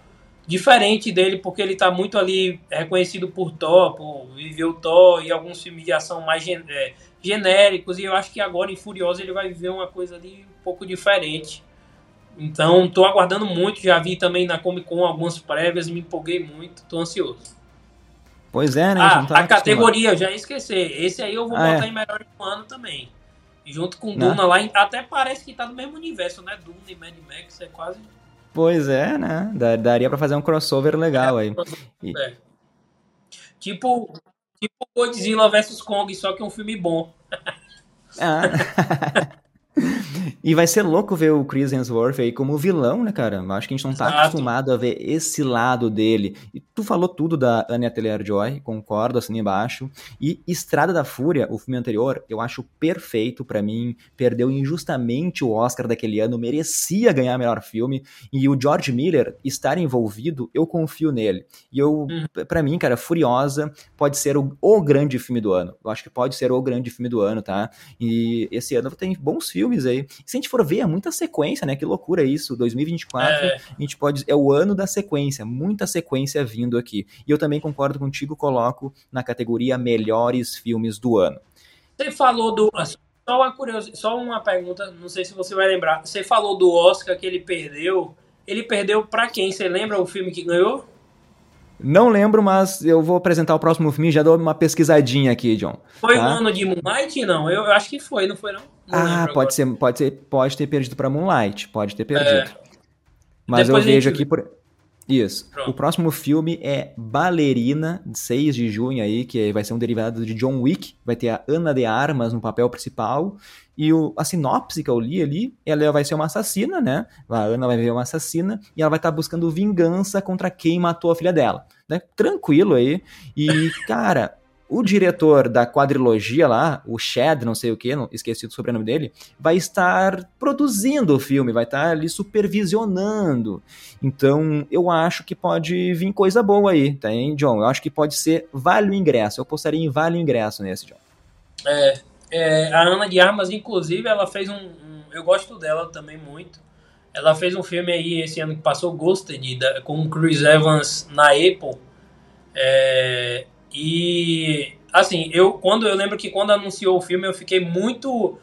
diferente dele, porque ele está muito ali reconhecido por Thor, por viver o Thor e alguns filmes de ação mais gen, é, genéricos, e eu acho que agora em Furiosa ele vai viver uma coisa ali um pouco diferente. Então, estou aguardando muito. Já vi também na Comic Con algumas prévias, me empolguei muito. Estou ansioso.
Pois é, né?
Ah, a, a categoria, eu já ia esquecer. Esse aí eu vou ah, botar é. em melhor do ano também. Junto com Duna né? lá, até parece que tá no mesmo universo, né? Duna e Mad Max é quase.
Pois é, né? Daria para fazer um crossover legal é, aí. É.
Tipo, tipo Godzilla vs Kong, só que um filme bom.
Ah. E vai ser louco ver o Chris Hemsworth aí como vilão, né, cara? Acho que a gente não tá Exato. acostumado a ver esse lado dele. E tu falou tudo da Anya Taylor-Joy, concordo, assim embaixo. E Estrada da Fúria, o filme anterior, eu acho perfeito para mim. Perdeu injustamente o Oscar daquele ano, merecia ganhar melhor filme. E o George Miller estar envolvido, eu confio nele. E eu, hum. para mim, cara, Furiosa pode ser o, o grande filme do ano. Eu acho que pode ser o grande filme do ano, tá? E esse ano tem bons filmes aí. Se a gente for ver, é muita sequência, né? Que loucura isso. 2024, é. a gente pode. É o ano da sequência, muita sequência vindo aqui. E eu também concordo contigo, coloco na categoria melhores filmes do ano.
Você falou do. Só uma curiosidade, só uma pergunta, não sei se você vai lembrar. Você falou do Oscar que ele perdeu. Ele perdeu para quem? Você lembra o filme que ganhou?
Não lembro, mas eu vou apresentar o próximo filme e já dou uma pesquisadinha aqui, John.
Foi tá? o ano de Moonlight? Não, eu, eu, acho que foi, não foi não? não
ah, pode ser, pode ser, pode ter perdido para Moonlight, pode ter perdido. É. Mas Depois eu vejo aqui por isso. Pronto. O próximo filme é Ballerina, de 6 de junho aí, que vai ser um derivado de John Wick, vai ter a Ana de Armas no papel principal e o, a sinopse que eu li ali, ela vai ser uma assassina, né? A Ana vai ver uma assassina e ela vai estar tá buscando vingança contra quem matou a filha dela. Né? Tranquilo aí. E, cara, o diretor da quadrilogia lá, o Chad, não sei o que, esqueci do sobrenome dele, vai estar produzindo o filme, vai estar ali supervisionando. Então, eu acho que pode vir coisa boa aí, tá, hein, John? Eu acho que pode ser vale o ingresso. Eu postaria em vale o ingresso nesse, John.
É, é, a Ana de Armas, inclusive, ela fez um, um, Eu gosto dela também muito. Ela fez um filme aí esse ano que passou, Ghosted, da, com Chris Evans na Apple. É, e assim, eu quando eu lembro que quando anunciou o filme eu fiquei muito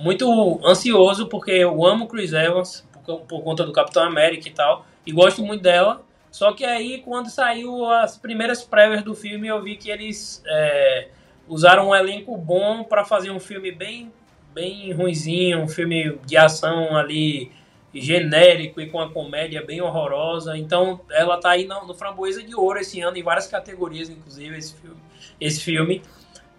muito ansioso porque eu amo Chris Evans por, por conta do Capitão América e tal e gosto muito dela. Só que aí quando saiu as primeiras prévias do filme eu vi que eles é, usaram um elenco bom para fazer um filme bem, bem ruizinho, um filme de ação ali genérico e com a comédia bem horrorosa. Então ela tá aí no, no Framboesa de Ouro esse ano, em várias categorias, inclusive, esse filme. Esse filme.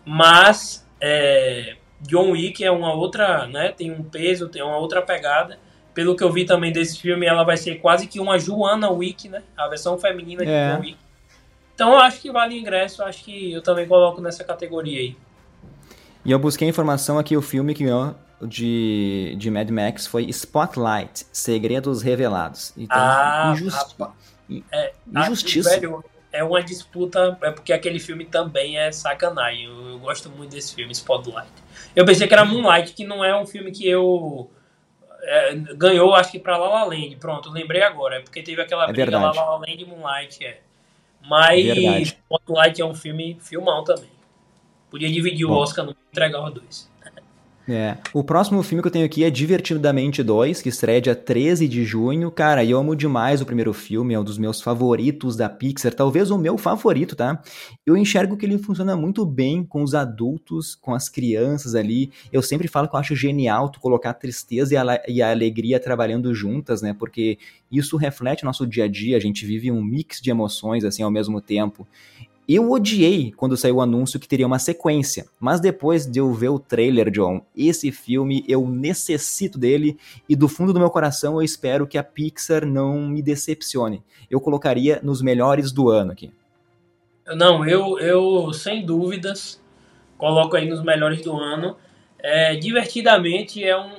Mas é, John Wick é uma outra, né? Tem um peso, tem uma outra pegada. Pelo que eu vi também desse filme, ela vai ser quase que uma Joana Wick, né? A versão feminina de é. John Wick. Então eu acho que vale ingresso, acho que eu também coloco nessa categoria aí.
E eu busquei informação aqui, o filme que ganhou de, de Mad Max foi Spotlight, Segredos Revelados.
Então, ah, injusti é, injustiça. Velho, é uma disputa, é porque aquele filme também é sacanagem. Eu, eu, gosto muito desse filme, Spotlight. Eu pensei que era Moonlight, que não é um filme que eu... É, ganhou, acho que pra La La Land. Pronto, lembrei agora. É porque teve aquela
é briga La
La Land e Moonlight, é. Mas Verdade. Spotlight é um filme filmão também. Podia dividir Bom. o Oscar, não entregar os dois.
É. O próximo filme que eu tenho aqui é Divertidamente 2, que estreia dia 13 de junho. Cara, eu amo demais o primeiro filme, é um dos meus favoritos da Pixar, talvez o meu favorito, tá? Eu enxergo que ele funciona muito bem com os adultos, com as crianças ali. Eu sempre falo que eu acho genial tu colocar a tristeza e a, e a alegria trabalhando juntas, né? Porque isso reflete o nosso dia a dia, a gente vive um mix de emoções assim ao mesmo tempo. Eu odiei quando saiu o anúncio que teria uma sequência, mas depois de eu ver o trailer, John, esse filme eu necessito dele e do fundo do meu coração eu espero que a Pixar não me decepcione. Eu colocaria nos melhores do ano aqui.
Não, eu, eu sem dúvidas coloco aí nos melhores do ano. É, divertidamente é um.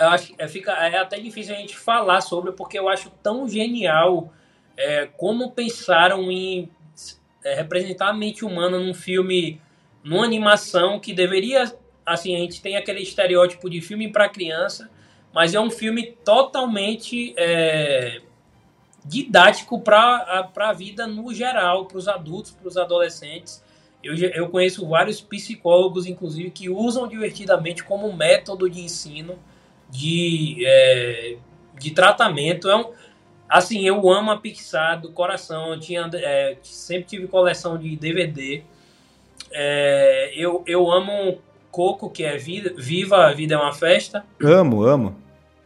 Eu acho, é, fica, é até difícil a gente falar sobre, porque eu acho tão genial é, como pensaram em é, representar a mente humana num filme, numa animação que deveria, assim, a gente tem aquele estereótipo de filme para criança, mas é um filme totalmente é, didático para a vida no geral, para os adultos, para os adolescentes. Eu, eu conheço vários psicólogos, inclusive, que usam divertidamente como método de ensino, de, é, de tratamento. É um, Assim, eu amo a Pixar do coração. Eu tinha, é, sempre tive coleção de DVD. É, eu, eu amo Coco, que é vida, Viva a Vida é uma Festa.
Amo, amo.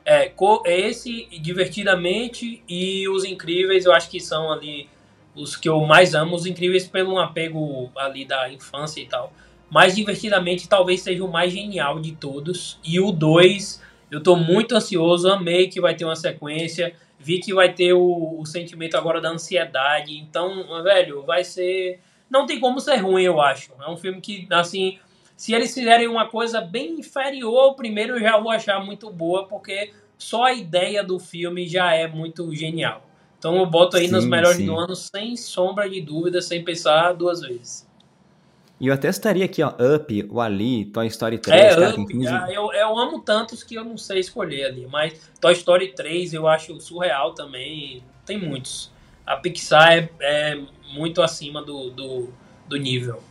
É, esse, Divertidamente e Os Incríveis, eu acho que são ali os que eu mais amo. Os Incríveis pelo apego ali da infância e tal. mas divertidamente talvez seja o mais genial de todos. E o 2, eu tô muito ansioso, amei que vai ter uma sequência, vi que vai ter o, o sentimento agora da ansiedade. Então, velho, vai ser. Não tem como ser ruim, eu acho. É um filme que, assim, se eles fizerem uma coisa bem inferior ao primeiro, eu já vou achar muito boa, porque só a ideia do filme já é muito genial. Então eu boto aí sim, nos melhores sim. do ano sem sombra de dúvida, sem pensar duas vezes.
E eu até estaria aqui, ó, Up, o Ali, Toy Story 3.
É, cara, Up, 15... ah, eu, eu amo tantos que eu não sei escolher ali, mas Toy Story 3 eu acho surreal também, tem muitos. A Pixar é, é muito acima do, do, do nível.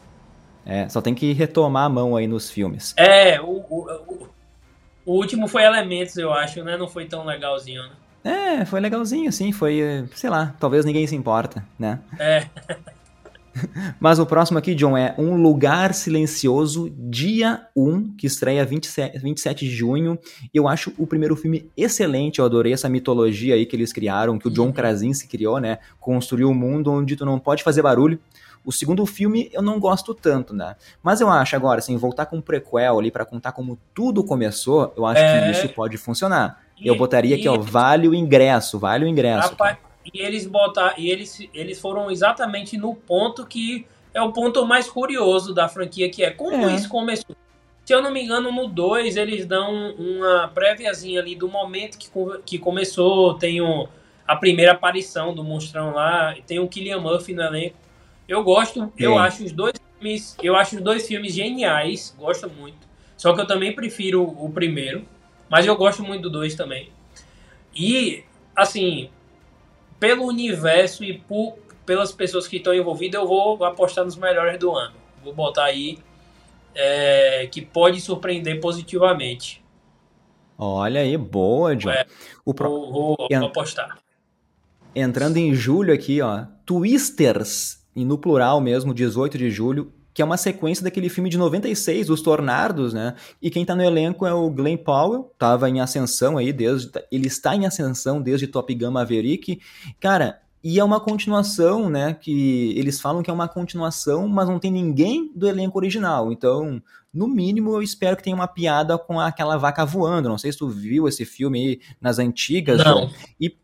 É, só tem que retomar a mão aí nos filmes.
É, o, o, o, o último foi Elementos, eu acho, né? Não foi tão legalzinho, né?
É, foi legalzinho, sim. Foi, sei lá, talvez ninguém se importa, né?
É.
Mas o próximo aqui, John, é Um Lugar Silencioso, dia 1, que estreia 27, 27 de junho. Eu acho o primeiro filme excelente, eu adorei essa mitologia aí que eles criaram, que o John. Krasinski criou, né? Construiu um mundo onde tu não pode fazer barulho, o segundo filme eu não gosto tanto, né? Mas eu acho agora, assim, voltar com um prequel ali para contar como tudo começou, eu acho é... que isso pode funcionar. E, eu botaria aqui, ó, vale o ingresso, vale o ingresso.
Rapaz, e eles botar, e eles, eles foram exatamente no ponto que é o ponto mais curioso da franquia, que é como é. isso começou. Se eu não me engano, no 2 eles dão uma préviazinha ali do momento que, que começou. Tem o, a primeira aparição do monstrão lá, tem o Killian Murphy no elenco. Eu gosto, eu acho os dois filmes, eu acho os dois filmes geniais, gosto muito. Só que eu também prefiro o primeiro, mas eu gosto muito do dois também. E assim, pelo universo e por, pelas pessoas que estão envolvidas, eu vou apostar nos melhores do ano. Vou botar aí é, que pode surpreender positivamente.
Olha aí, boa, John. É,
o pro... vou, vou, vou apostar.
Entrando em julho aqui, ó, Twisters e no plural mesmo, 18 de julho, que é uma sequência daquele filme de 96, Os Tornados, né? E quem tá no elenco é o Glenn Powell, tava em ascensão aí desde ele está em ascensão desde Top Gun Maverick. Cara, e é uma continuação, né, que eles falam que é uma continuação, mas não tem ninguém do elenco original. Então, no mínimo, eu espero que tenha uma piada com aquela vaca voando. Não sei se tu viu esse filme aí nas antigas,
não. João.
E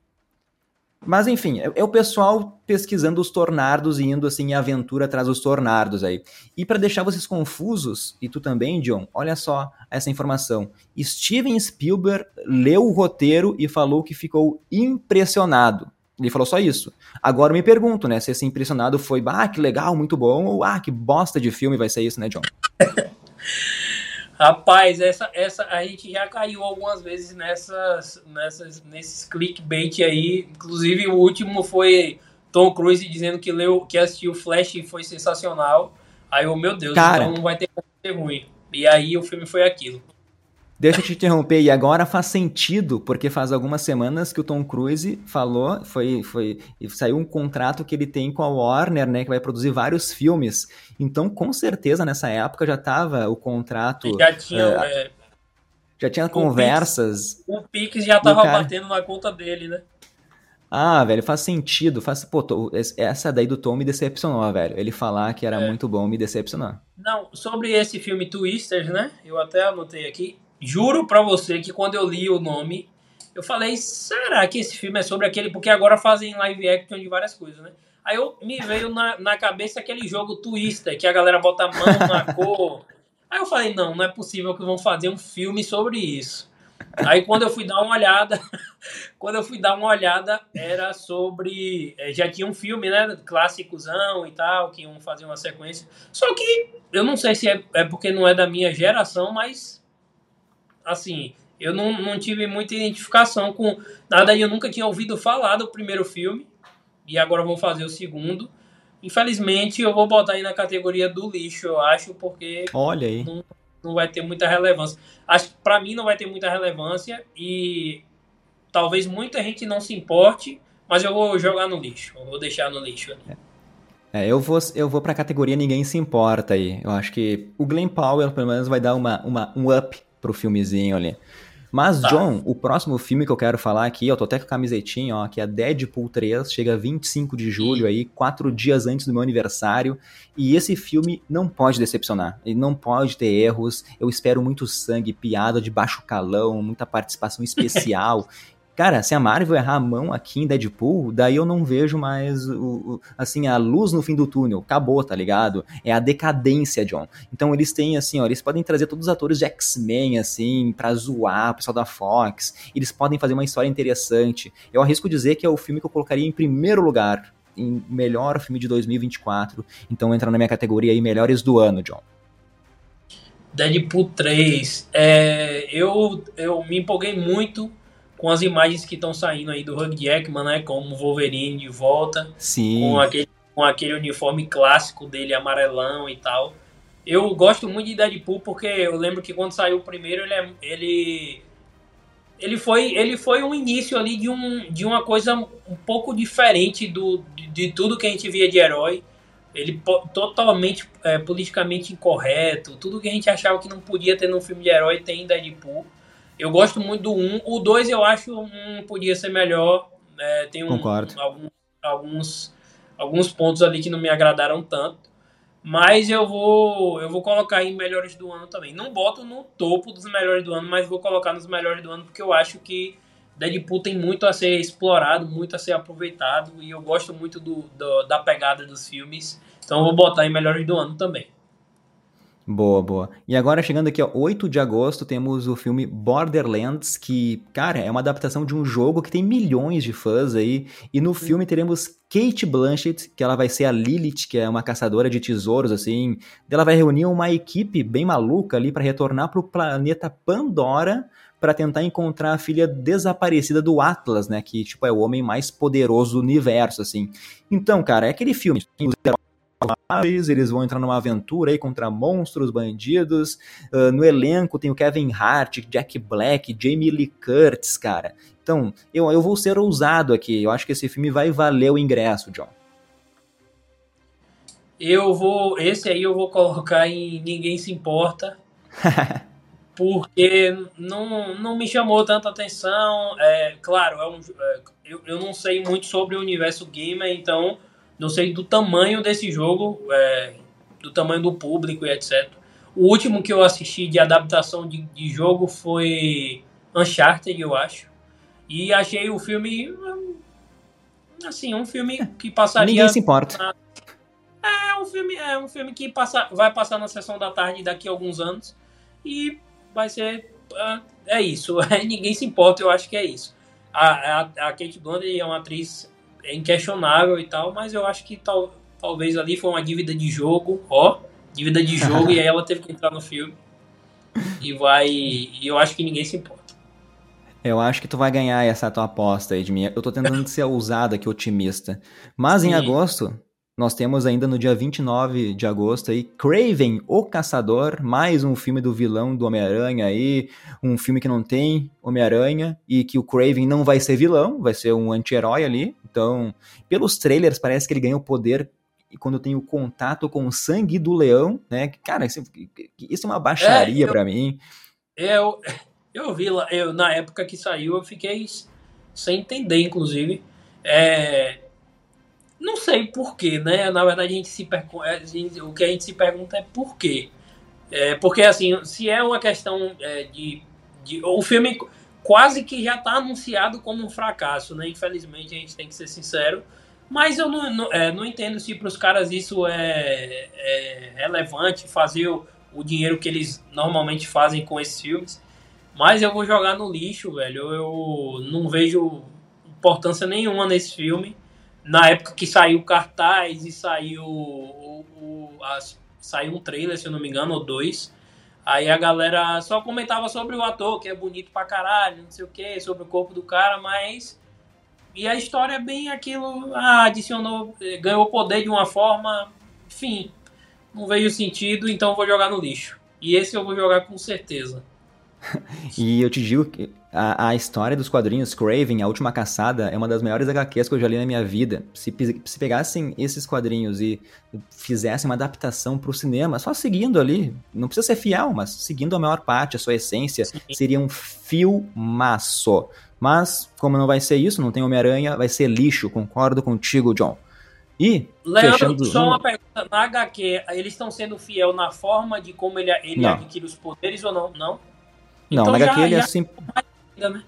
mas enfim, é, é, o pessoal pesquisando os tornados e indo assim em aventura atrás dos tornados aí. E para deixar vocês confusos, e tu também, John, olha só essa informação. Steven Spielberg leu o roteiro e falou que ficou impressionado. Ele falou só isso. Agora me pergunto, né, se esse impressionado foi, ah, que legal, muito bom, ou ah, que bosta de filme vai ser isso, né, John?
Rapaz, essa, essa a gente já caiu algumas vezes nessas, nessas, nesses clickbait aí. Inclusive, o último foi Tom Cruise dizendo que leu, que assistiu Flash e foi sensacional. Aí eu, meu Deus,
Cara,
então não vai ter como ser ruim. E aí o filme foi aquilo.
Deixa eu te interromper, e agora faz sentido, porque faz algumas semanas que o Tom Cruise falou, foi, foi saiu um contrato que ele tem com a Warner, né, que vai produzir vários filmes. Então, com certeza, nessa época já estava o contrato...
Já tinha... É, é,
já tinha conversas...
o Pix já estava cara... batendo na conta dele, né?
Ah, velho, faz sentido. Faz... Pô, essa daí do Tom me decepcionou, velho. Ele falar que era é. muito bom me decepcionou.
Não, sobre esse filme Twisters, né? Eu até anotei aqui juro pra você que quando eu li o nome, eu falei, será que esse filme é sobre aquele? Porque agora fazem live action de várias coisas, né? Aí eu me veio na, na cabeça aquele jogo Twister, que a galera bota a mão na cor. Aí eu falei, não, não é possível que vão fazer um filme sobre isso. Aí quando eu fui dar uma olhada, quando eu fui dar uma olhada, era sobre. Eh, já tinha um filme, né? Clássicozão e tal, que iam fazer uma sequência. Só que eu não sei se é, é porque não é da minha geração, mas assim, eu não, não tive muita identificação com nada eu nunca tinha ouvido falar do primeiro filme e agora vou fazer o segundo. Infelizmente, eu vou botar aí na categoria do lixo, eu acho, porque
Olha aí.
Não, não vai ter muita relevância. Acho que para mim não vai ter muita relevância e talvez muita gente não se importe, mas eu vou jogar no lixo, eu vou deixar no lixo.
É, eu vou, eu vou pra categoria Ninguém Se Importa aí. Eu acho que o Glenn Powell, pelo menos, vai dar uma, uma, um up pro filmezinho ali. Mas, tá. John, o próximo filme que eu quero falar aqui, eu tô até com a camisetinha, ó, que é Deadpool 3, chega 25 de julho aí, quatro dias antes do meu aniversário, e esse filme não pode decepcionar, ele não pode ter erros, eu espero muito sangue, piada de baixo calão, muita participação especial, Cara, se a Marvel errar a mão aqui em Deadpool, daí eu não vejo mais o, o, assim a luz no fim do túnel. Acabou, tá ligado? É a decadência, John. Então eles têm assim, ó, eles podem trazer todos os atores de X-Men assim para zoar o pessoal da Fox. Eles podem fazer uma história interessante. Eu arrisco dizer que é o filme que eu colocaria em primeiro lugar em melhor filme de 2024. Então entra na minha categoria aí melhores do ano, John.
Deadpool 3. É, eu, eu me empolguei muito com as imagens que estão saindo aí do Hugh Jackman, né? Como Wolverine de volta.
Sim.
Com aquele, com aquele uniforme clássico dele, amarelão e tal. Eu gosto muito de Deadpool porque eu lembro que quando saiu o primeiro, ele, é, ele, ele, foi, ele foi um início ali de, um, de uma coisa um pouco diferente do, de, de tudo que a gente via de herói. Ele totalmente é, politicamente incorreto. Tudo que a gente achava que não podia ter num filme de herói tem em Deadpool. Eu gosto muito do 1. O 2 eu acho um podia ser melhor. É, tem um, alguns, alguns, alguns pontos ali que não me agradaram tanto. Mas eu vou eu vou colocar em melhores do ano também. Não boto no topo dos melhores do ano, mas vou colocar nos melhores do ano porque eu acho que Deadpool tem muito a ser explorado, muito a ser aproveitado e eu gosto muito do, do da pegada dos filmes. Então eu vou botar em melhores do ano também.
Boa, boa. E agora, chegando aqui, ó, 8 de agosto, temos o filme Borderlands, que, cara, é uma adaptação de um jogo que tem milhões de fãs aí. E no filme teremos Kate Blanchett, que ela vai ser a Lilith, que é uma caçadora de tesouros, assim. Ela vai reunir uma equipe bem maluca ali para retornar pro planeta Pandora para tentar encontrar a filha desaparecida do Atlas, né? Que, tipo, é o homem mais poderoso do universo, assim. Então, cara, é aquele filme. Os eles vão entrar numa aventura aí contra monstros, bandidos. Uh, no elenco tem o Kevin Hart, Jack Black, Jamie Lee Curtis, cara. Então, eu, eu vou ser ousado aqui. Eu acho que esse filme vai valer o ingresso, John.
Eu vou. Esse aí eu vou colocar em Ninguém Se Importa. porque não, não me chamou tanta atenção. É, claro, é um, é, eu, eu não sei muito sobre o universo gamer, então não sei do tamanho desse jogo, é, do tamanho do público e etc. O último que eu assisti de adaptação de, de jogo foi Uncharted, eu acho. E achei o filme. Assim, um filme que passaria.
Ninguém se importa. Na,
é um filme, é um filme que passa, vai passar na sessão da tarde daqui a alguns anos. E vai ser. É, é isso. Ninguém se importa, eu acho que é isso. A, a, a Kate Blanchett é uma atriz é inquestionável e tal, mas eu acho que tal, talvez ali foi uma dívida de jogo, ó, dívida de jogo, e aí ela teve que entrar no filme. E vai. E eu acho que ninguém se importa.
Eu acho que tu vai ganhar essa tua aposta mim. Eu tô tentando ser ousado aqui, otimista. Mas Sim. em agosto, nós temos ainda no dia 29 de agosto aí Craven, o Caçador, mais um filme do vilão do Homem-Aranha aí, um filme que não tem Homem-Aranha e que o Craven não vai ser vilão, vai ser um anti-herói ali. Então, pelos trailers parece que ele ganha o poder e quando tem o contato com o sangue do leão, né? Cara, isso, isso é uma baixaria é, para mim.
Eu, eu vi lá, eu, na época que saiu, eu fiquei sem entender, inclusive. É, não sei porquê, né? Na verdade, a gente se é, o que a gente se pergunta é por quê. É, porque, assim, se é uma questão é, de, de. O filme quase que já está anunciado como um fracasso, né? Infelizmente, a gente tem que ser sincero. Mas eu não, não, é, não entendo se para os caras isso é, é relevante, fazer o, o, dinheiro que eles normalmente fazem com esses filmes. Mas eu vou jogar no lixo, velho. Eu não vejo importância nenhuma nesse filme na época que saiu o cartaz e saiu o, o, saiu um trailer, se eu não me engano, ou dois. Aí a galera só comentava sobre o ator, que é bonito pra caralho, não sei o que, sobre o corpo do cara, mas. E a história é bem aquilo. Ah, adicionou, ganhou poder de uma forma. Enfim, não veio sentido, então vou jogar no lixo. E esse eu vou jogar com certeza.
e eu te digo que a, a, história dos quadrinhos Craven, A Última Caçada, é uma das maiores HQs que eu já li na minha vida. Se, se pegassem esses quadrinhos e fizessem uma adaptação para o cinema, só seguindo ali, não precisa ser fiel, mas seguindo a maior parte, a sua essência, Sim. seria um filmaço. Mas, como não vai ser isso, não tem Homem-Aranha, vai ser lixo, concordo contigo, John. E,
Leandro, fechando... só uma pergunta, na HQ, eles estão sendo fiel na forma de como ele, ele adquire os poderes ou não? Não?
Não, então, na HQ ele é assim. Deme.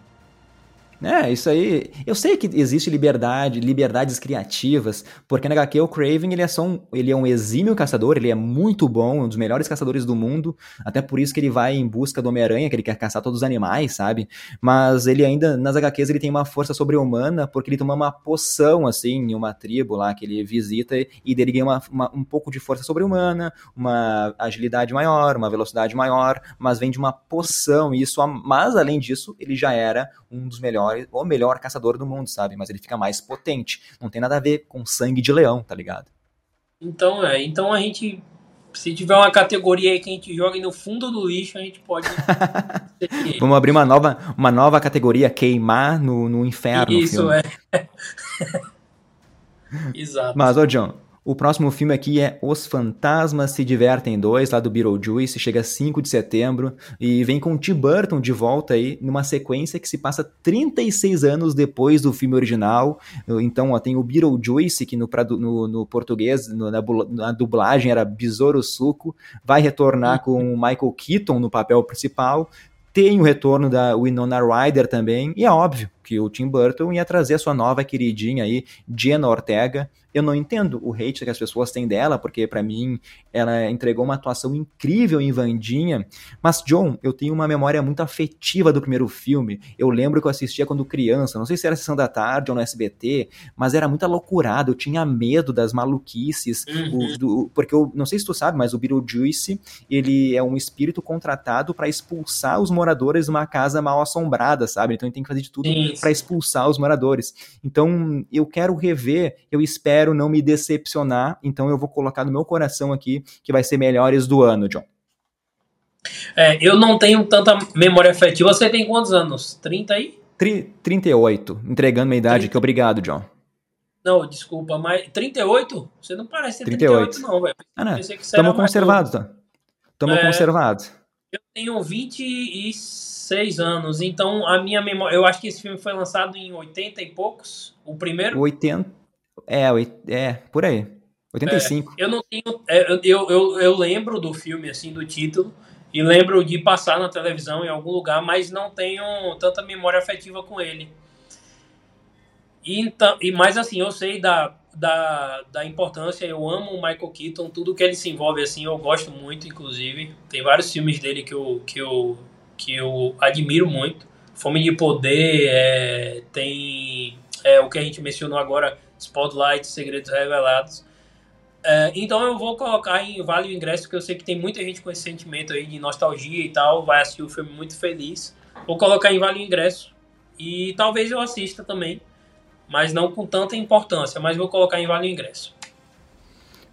Né? É, isso aí. Eu sei que existe liberdade, liberdades criativas, porque na HQ o Craven ele é só um, ele é um exímio caçador, ele é muito bom, um dos melhores caçadores do mundo, até por isso que ele vai em busca do Homem-Aranha, que ele quer caçar todos os animais, sabe? Mas ele ainda, nas HQs, ele tem uma força sobre-humana, porque ele toma uma poção, assim, em uma tribo lá que ele visita, e dele ganha uma, uma, um pouco de força sobre-humana, uma agilidade maior, uma velocidade maior, mas vem de uma poção, e isso, mas além disso, ele já era um dos melhores, ou melhor caçador do mundo, sabe? Mas ele fica mais potente. Não tem nada a ver com sangue de leão, tá ligado?
Então, é. Então a gente. Se tiver uma categoria aí que a gente joga no fundo do lixo, a gente pode.
Vamos abrir uma nova, uma nova categoria, queimar no, no inferno.
Isso, é. Exato.
Mas, ô John, o próximo filme aqui é Os Fantasmas Se Divertem 2, lá do Beetlejuice, chega 5 de setembro e vem com Tim Burton de volta aí, numa sequência que se passa 36 anos depois do filme original. Então, ó, tem o Beetlejuice, que no, no, no português, no, na, na, dublagem era Besouro Suco, vai retornar com o Michael Keaton no papel principal. Tem o retorno da Winona Ryder também, e é óbvio que o Tim Burton ia trazer a sua nova queridinha aí, Jenna Ortega, eu não entendo o hate que as pessoas têm dela, porque para mim ela entregou uma atuação incrível em Vandinha. Mas, John, eu tenho uma memória muito afetiva do primeiro filme. Eu lembro que eu assistia quando criança, não sei se era sessão da tarde ou no SBT, mas era muita loucurada. Eu tinha medo das maluquices, uhum. o, do, porque eu não sei se tu sabe, mas o Beetlejuice ele é um espírito contratado para expulsar os moradores de uma casa mal assombrada, sabe? Então ele tem que fazer de tudo para expulsar os moradores. Então eu quero rever, eu espero não me decepcionar, então eu vou colocar no meu coração aqui que vai ser melhores do ano, John.
É, eu não tenho tanta memória afetiva. Você tem quantos anos? 30 aí?
Tri 38, entregando minha idade 30. aqui. Obrigado, John.
Não, desculpa, mas 38? Você não parece ter 38, 38 não, velho.
Ah, não. Estamos conservados, tá? Estamos é, conservados.
Eu tenho 26 anos, então a minha memória. Eu acho que esse filme foi lançado em 80 e poucos. O primeiro?
80. É, é, por aí. 85.
É, eu não tenho. É, eu, eu, eu lembro do filme, assim, do título, e lembro de passar na televisão em algum lugar, mas não tenho tanta memória afetiva com ele. E, então, e mais assim, eu sei da, da, da importância, eu amo o Michael Keaton, tudo que ele se envolve assim, eu gosto muito, inclusive. Tem vários filmes dele que eu, que eu, que eu admiro muito. Fome de Poder, é, tem é, o que a gente mencionou agora, Spotlight, Segredos Revelados. É, então eu vou colocar em Vale o Ingresso, porque eu sei que tem muita gente com esse sentimento aí de nostalgia e tal, vai assistir o filme muito feliz. Vou colocar em Vale o Ingresso. E talvez eu assista também, mas não com tanta importância, mas vou colocar em Vale o Ingresso.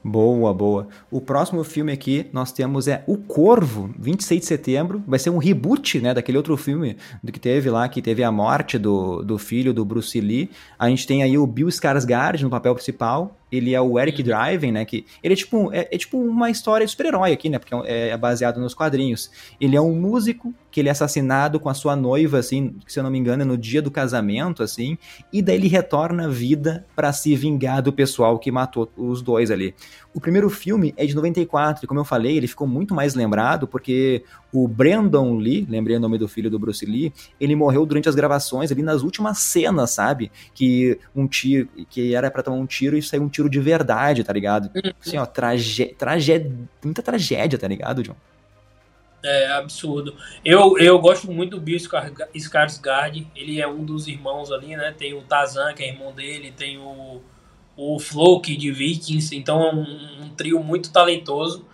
Boa, boa. O próximo filme aqui nós temos é O Corvo, 26 de setembro. Vai ser um reboot, né, daquele outro filme do que teve lá, que teve a morte do, do filho do Bruce Lee. A gente tem aí o Bill Skarsgård no papel principal ele é o Eric uhum. Driven, né? Que ele é tipo, é, é tipo uma história de super-herói aqui, né? Porque é, é, baseado nos quadrinhos. Ele é um músico que ele é assassinado com a sua noiva, assim, se eu não me engano, é no dia do casamento, assim, e daí ele retorna à vida para se vingar do pessoal que matou os dois ali. O primeiro filme é de 94, e como eu falei, ele ficou muito mais lembrado porque o Brandon Lee, lembrei o nome do filho do Bruce Lee, ele morreu durante as gravações ali nas últimas cenas, sabe? Que um tiro, que era para tomar um tiro e saiu um tiro de verdade, tá ligado? Uhum. Assim, ó, tragédia, muita tragédia, tá ligado, John?
É absurdo. Eu, eu gosto muito do Bill Skarsgård. Ele é um dos irmãos ali, né? Tem o Tazan, que é irmão dele, tem o, o Floki de Vikings. Então é um, um trio muito talentoso.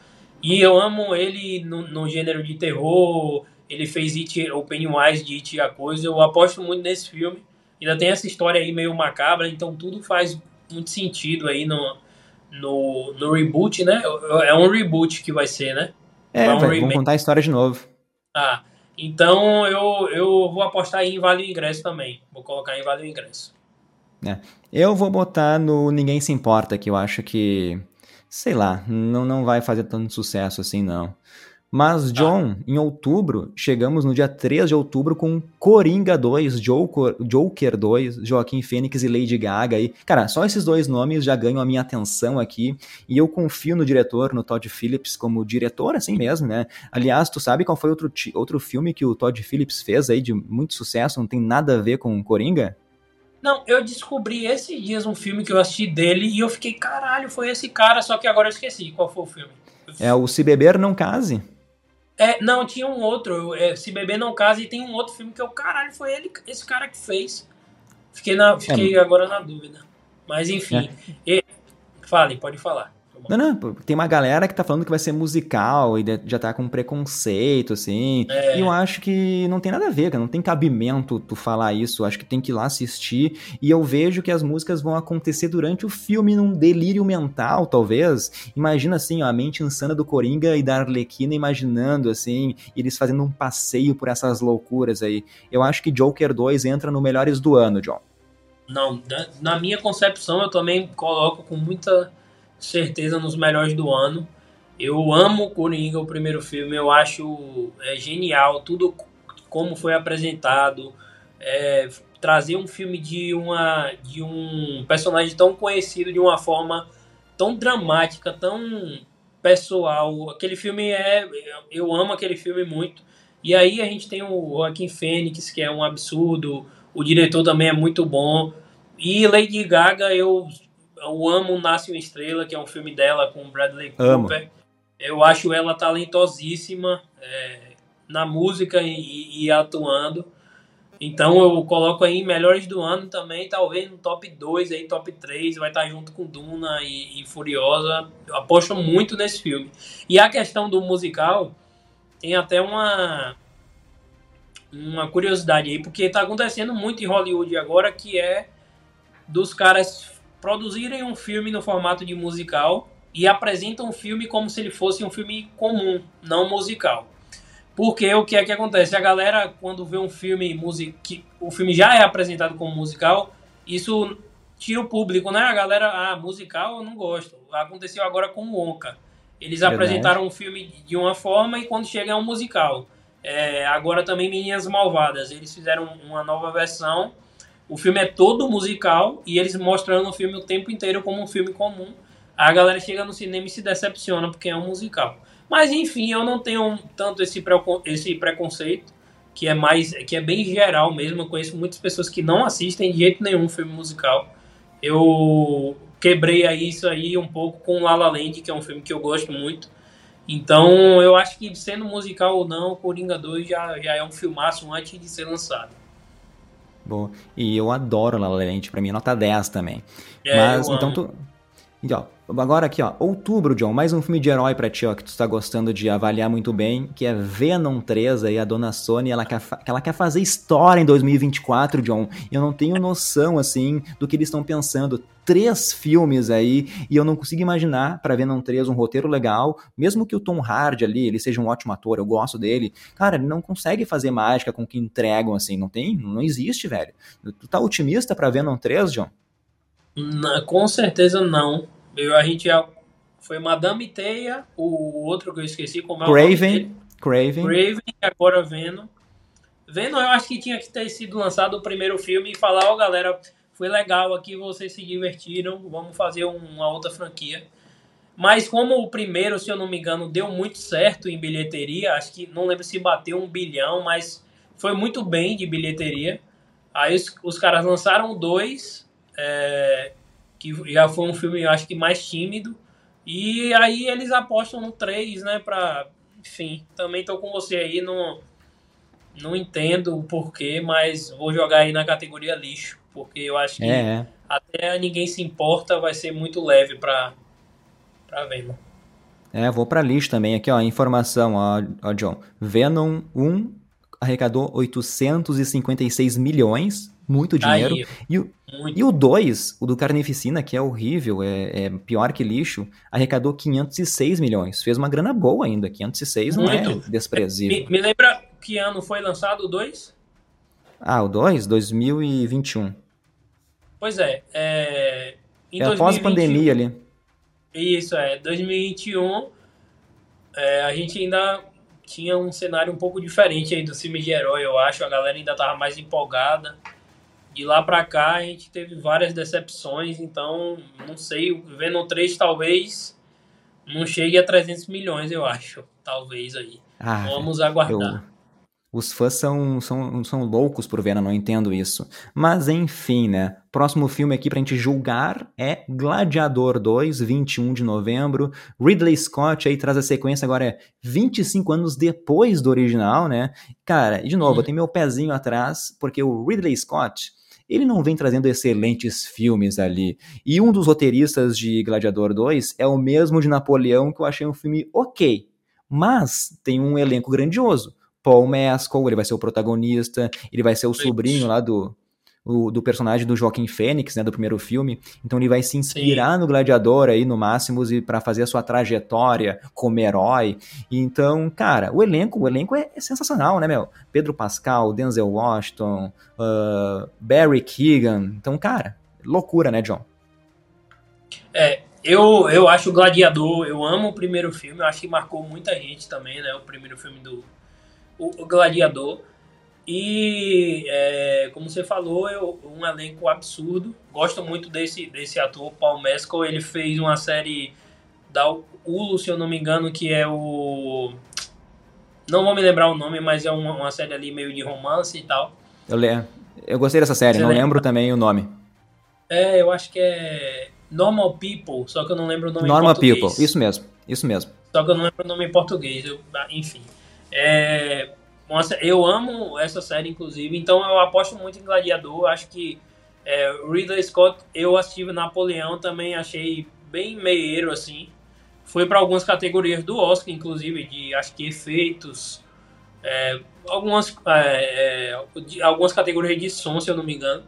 E eu amo ele no, no gênero de terror. Ele fez It, o Pennywise de It e a Coisa. Eu aposto muito nesse filme. Ainda tem essa história aí meio macabra, então tudo faz muito sentido aí no, no, no reboot, né? É um reboot que vai ser, né?
É, vai, vamos contar a história de novo.
Ah, Então eu, eu vou apostar aí em Vale o Ingresso também. Vou colocar em Vale o Ingresso.
É. Eu vou botar no Ninguém Se Importa, que eu acho que, sei lá, não, não vai fazer tanto sucesso assim, não. Mas, tá. John, ah. em outubro, chegamos no dia 3 de outubro com Coringa 2, Joker, Joker 2, Joaquim Fênix e Lady Gaga. E, cara, só esses dois nomes já ganham a minha atenção aqui. E eu confio no diretor, no Todd Phillips, como diretor, assim mesmo, né? Aliás, tu sabe qual foi outro, outro filme que o Todd Phillips fez aí de muito sucesso? Não tem nada a ver com Coringa?
Não, eu descobri esses dias um filme que eu assisti dele e eu fiquei, caralho, foi esse cara, só que agora eu esqueci qual foi o filme.
É o Se Beber Não Case.
É, não, tinha um outro, é, Se Beber Não Casa, e tem um outro filme que é o caralho, foi ele, esse cara que fez. Fiquei, na, fiquei é. agora na dúvida. Mas enfim, é. e, fale, pode falar.
Não, não, tem uma galera que tá falando que vai ser musical e já tá com preconceito, assim. É. E eu acho que não tem nada a ver, cara. Não tem cabimento tu falar isso. Eu acho que tem que ir lá assistir. E eu vejo que as músicas vão acontecer durante o filme, num delírio mental, talvez. Imagina, assim, ó, a mente insana do Coringa e da Arlequina imaginando, assim, eles fazendo um passeio por essas loucuras aí. Eu acho que Joker 2 entra no melhores do ano, John.
Não, na minha concepção eu também coloco com muita certeza nos melhores do ano. Eu amo Coringa, o primeiro filme, eu acho é, genial tudo como foi apresentado. É, trazer um filme de, uma, de um personagem tão conhecido de uma forma tão dramática, tão pessoal. Aquele filme é. Eu amo aquele filme muito. E aí a gente tem o Joaquim Fênix, que é um absurdo. O diretor também é muito bom. E Lady Gaga, eu eu amo Nasce uma Estrela, que é um filme dela com Bradley Cooper. Amo. Eu acho ela talentosíssima é, na música e, e, atuando. Então eu coloco aí melhores do ano também, talvez no top 2, aí, top 3, vai estar junto com Duna e, e Furiosa. Eu aposto muito nesse filme. E a questão do musical, tem até uma, uma curiosidade aí, porque está acontecendo muito em Hollywood agora, que é dos caras produzirem um filme no formato de musical e apresentam o filme como se ele fosse um filme comum, não musical. Porque o que é que acontece? A galera, quando vê um filme que o filme já é apresentado como musical, isso tira o público, né? A galera, ah, musical eu não gosto. Aconteceu agora com o Onca. Eles Verdade. apresentaram um filme de uma forma e quando chega é um musical. É, agora também Meninas Malvadas. Eles fizeram uma nova versão o filme é todo musical e eles mostrando o filme o tempo inteiro como um filme comum. A galera chega no cinema e se decepciona porque é um musical. Mas enfim, eu não tenho tanto esse, esse preconceito, que é mais que é bem geral mesmo. Eu conheço muitas pessoas que não assistem de jeito nenhum filme musical. Eu quebrei aí isso aí um pouco com La La Land, que é um filme que eu gosto muito. Então, eu acho que sendo musical ou não, Coringa 2 já, já é um filmaço antes de ser lançado.
Boa. E eu adoro La La Land, pra mim é nota 10 também. É, Mas, então tu... Então, agora aqui, ó, outubro, John, mais um filme de herói pra ti, ó, que tu tá gostando de avaliar muito bem, que é Venom 3, aí a dona Sony, ela quer, ela quer fazer história em 2024, John, eu não tenho noção, assim, do que eles estão pensando. Três filmes aí, e eu não consigo imaginar para Venom 3 um roteiro legal, mesmo que o Tom Hardy ali, ele seja um ótimo ator, eu gosto dele, cara, ele não consegue fazer mágica com o que entregam, assim, não tem, não existe, velho. Tu tá otimista pra Venom 3, John?
Não, com certeza não. Eu, a gente já. Foi Madame Teia, o outro que eu esqueci como é
Craven. Craven.
Craven agora Venom. Venom eu acho que tinha que ter sido lançado o primeiro filme e falar, ó oh, galera, foi legal aqui, vocês se divertiram, vamos fazer uma outra franquia. Mas como o primeiro, se eu não me engano, deu muito certo em bilheteria, acho que não lembro se bateu um bilhão, mas foi muito bem de bilheteria. Aí os, os caras lançaram dois, é, que já foi um filme, eu acho que mais tímido. E aí eles apostam no 3, né? Pra. Enfim, também tô com você aí, não, não entendo o porquê, mas vou jogar aí na categoria lixo, porque eu acho que é. é. até ninguém se importa, vai ser muito leve pra, pra Venom.
É, vou pra lixo também. Aqui, ó, informação, ó, ó John. Venom 1 arrecadou 856 milhões, muito dinheiro. Aí, e, o, muito. e o 2, o do Carnificina, que é horrível, é, é, pior que lixo, arrecadou 506 milhões. Fez uma grana boa ainda. 506 muito. não é desprezível.
Me, me, lembra, que ano foi lançado o 2?
Ah, o 2? 2021.
Pois é. é
em é após a pandemia ali.
Isso, é. 2021, é, a gente ainda tinha um cenário um pouco diferente aí do filme de herói, eu acho. A galera ainda tava mais empolgada. De lá pra cá, a gente teve várias decepções, então, não sei, o Venom 3 talvez não chegue a 300 milhões, eu acho. Talvez aí. Ah, Vamos aguardar. Eu
os fãs são, são, são loucos por Venom, não entendo isso. Mas enfim, né? Próximo filme aqui pra gente julgar é Gladiador 2, 21 de novembro. Ridley Scott aí traz a sequência agora é 25 anos depois do original, né? Cara, de novo, uhum. eu tenho meu pezinho atrás, porque o Ridley Scott, ele não vem trazendo excelentes filmes ali. E um dos roteiristas de Gladiador 2 é o mesmo de Napoleão, que eu achei um filme ok. Mas tem um elenco grandioso. Paul Mescal, ele vai ser o protagonista, ele vai ser o sobrinho lá do, o, do personagem do Joaquim Fênix, né, do primeiro filme. Então ele vai se inspirar Sim. no Gladiador aí no Máximos e para fazer a sua trajetória como herói. Então, cara, o elenco, o elenco é, é sensacional, né, meu? Pedro Pascal, Denzel Washington, uh, Barry Keegan. Então, cara, loucura, né, John?
É, eu, eu acho o Gladiador, eu amo o primeiro filme, eu acho que marcou muita gente também, né? O primeiro filme do, o, o Gladiador. E, é, como você falou, é um elenco absurdo. Gosto muito desse, desse ator, Paul Mescal. Ele fez uma série da Hulu, se eu não me engano, que é o... Não vou me lembrar o nome, mas é uma, uma série ali meio de romance e tal.
Eu, le... eu gostei dessa série, você não lembra? lembro também o nome.
É, eu acho que é Normal People, só que eu não lembro o nome
Normal em português. People, isso mesmo, isso mesmo.
Só que eu não lembro o nome em português, eu, enfim. É, eu amo essa série, inclusive, então eu aposto muito em Gladiador. Acho que é, Ridley Scott, eu assisti Napoleão também, achei bem meieiro, assim. Foi para algumas categorias do Oscar, inclusive, de acho que efeitos, é, algumas, é, é de, algumas categorias de som, se eu não me engano.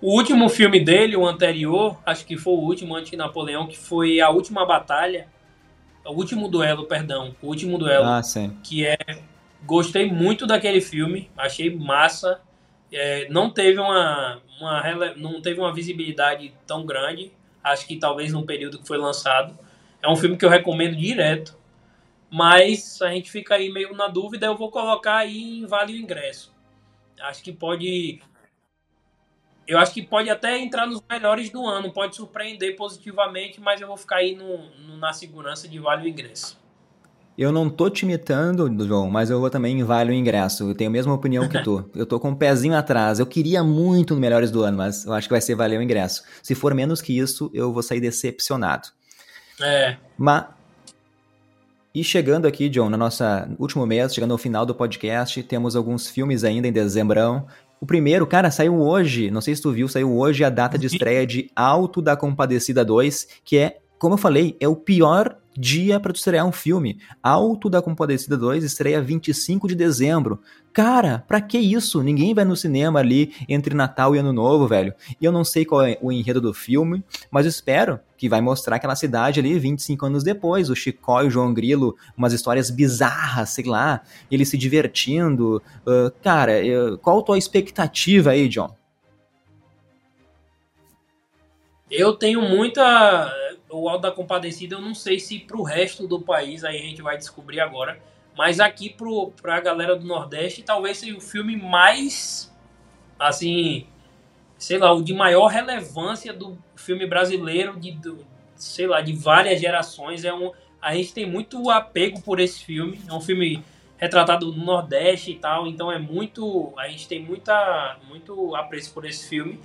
O último filme dele, o anterior, acho que foi o último antes de Napoleão, que foi A Última Batalha, o último duelo, perdão. O último duelo.
Ah, sim.
Que é. Gostei muito daquele filme. Achei massa. É, não teve uma, uma. Não teve uma visibilidade tão grande. Acho que talvez no período que foi lançado. É um filme que eu recomendo direto. Mas a gente fica aí meio na dúvida. Eu vou colocar aí em Vale o Ingresso. Acho que pode eu acho que pode até entrar nos melhores do ano, pode surpreender positivamente, mas eu vou ficar aí no, no, na segurança de vale o ingresso.
Eu não tô te imitando, João, mas eu vou também em vale o ingresso. Eu tenho a mesma opinião que tu. Eu tô com um pezinho atrás. Eu queria muito no melhores do ano, mas eu acho que vai ser valer o ingresso. Se for menos que isso, eu vou sair decepcionado.
É.
Mas e chegando aqui, John, na nossa último mês, chegando ao final do podcast, temos alguns filmes ainda em dezembrão. O primeiro, cara, saiu hoje, não sei se tu viu, saiu hoje a data de estreia de Alto da Compadecida 2, que é, como eu falei, é o pior dia para tu estrear um filme. Alto da Compadecida 2 estreia 25 de dezembro. Cara, pra que isso? Ninguém vai no cinema ali entre Natal e Ano Novo, velho. E eu não sei qual é o enredo do filme, mas espero que vai mostrar aquela cidade ali 25 anos depois, o Chicó e o João Grilo, umas histórias bizarras, sei lá, eles se divertindo. Uh, cara, qual a tua expectativa aí, John?
Eu tenho muita. O Alto da Compadecida, eu não sei se pro resto do país, aí a gente vai descobrir agora mas aqui pro, pra galera do Nordeste, talvez seja o filme mais, assim, sei lá, o de maior relevância do filme brasileiro, de, do, sei lá, de várias gerações. É um, a gente tem muito apego por esse filme. É um filme retratado no Nordeste e tal, então é muito, a gente tem muita, muito apreço por esse filme.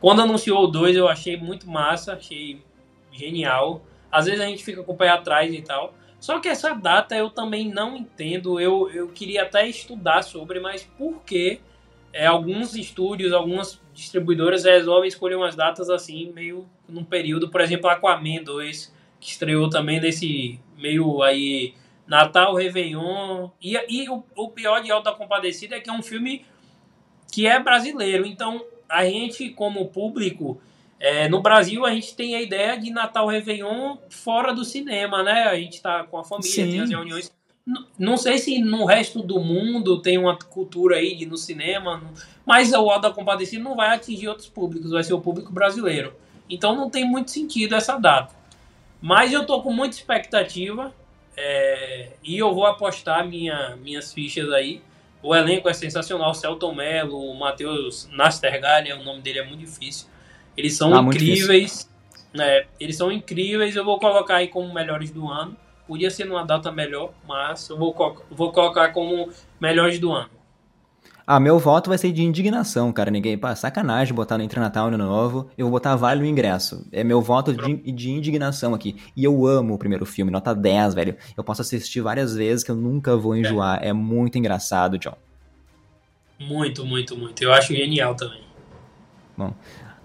Quando anunciou o 2, eu achei muito massa, achei genial. Às vezes a gente fica com o pé atrás e tal. Só que essa data eu também não entendo. Eu, eu queria até estudar sobre, mas por que é, alguns estúdios, algumas distribuidoras resolvem escolher umas datas assim, meio num período, por exemplo, Aquaman 2, que estreou também nesse meio aí Natal, Réveillon. E, e o, o pior de Alta Compadecida é que é um filme que é brasileiro. Então, a gente, como público, é, no Brasil, a gente tem a ideia de Natal Réveillon fora do cinema, né? A gente tá com a família, Sim. tem as reuniões. Não sei se no resto do mundo tem uma cultura aí de no cinema, mas o Alto da Compadecida não vai atingir outros públicos, vai ser o público brasileiro. Então não tem muito sentido essa data. Mas eu tô com muita expectativa é, e eu vou apostar minha, minhas fichas aí. O elenco é sensacional, Celton Mello, o Matheus Nastergalli, o nome dele é muito difícil. Eles são ah, incríveis. É, eles são incríveis, eu vou colocar aí como melhores do ano. Podia ser numa data melhor, mas eu vou, vou colocar como melhores do ano.
Ah, meu voto vai ser de indignação, cara. Ninguém. Pá, sacanagem botar no Entre Natal Ano Novo. Eu vou botar vale o ingresso. É meu voto de, de, indignação aqui. E eu amo o primeiro filme, nota 10, velho. Eu posso assistir várias vezes que eu nunca vou enjoar. É, é muito engraçado, John.
Muito, muito, muito. Eu acho genial também.
Bom,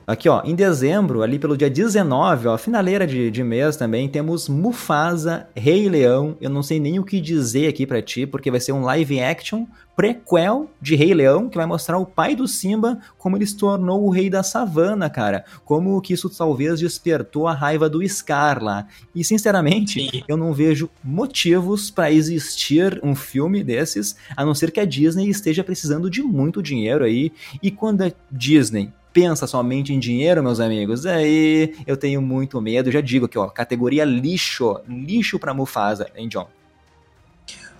Aqui, ó, em dezembro, ali pelo dia 19, ó, finaleira de, de mês também, temos Mufasa, Rei Leão. Eu não sei nem o que dizer aqui para ti, porque vai ser um live action prequel de Rei Leão, que vai mostrar o pai do Simba, como ele se tornou o rei da savana, cara. Como que isso talvez despertou a raiva do Scar lá. E, sinceramente, Sim. eu não vejo motivos para existir um filme desses, a não ser que a Disney esteja precisando de muito dinheiro aí. E quando a Disney pensa somente em dinheiro, meus amigos, aí eu tenho muito medo. Já digo aqui, ó, categoria lixo, lixo para Mufasa, hein, John?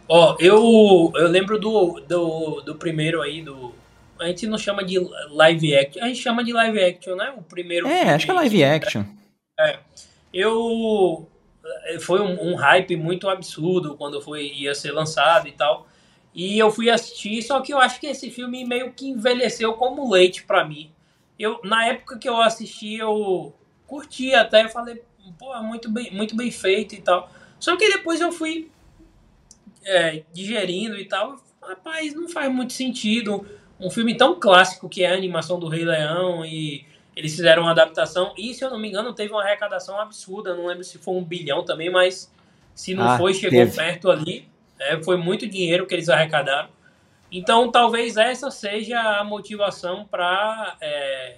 Ó, eu, eu lembro do, do, do primeiro aí, do. A gente não chama de live action, a gente chama de live action, né? O primeiro.
É, acho que é live action.
É. Eu. Foi um, um hype muito absurdo quando foi, ia ser lançado e tal. E eu fui assistir, só que eu acho que esse filme meio que envelheceu como leite para mim eu na época que eu assisti, eu curti até, eu falei, pô, muito bem, muito bem feito e tal. Só que depois eu fui é, digerindo e tal, rapaz, não faz muito sentido um filme tão clássico que é a animação do Rei Leão e eles fizeram uma adaptação e, se eu não me engano, teve uma arrecadação absurda, não lembro se foi um bilhão também, mas se não ah, foi, chegou teve. perto ali. É, foi muito dinheiro que eles arrecadaram. Então, talvez essa seja a motivação para é,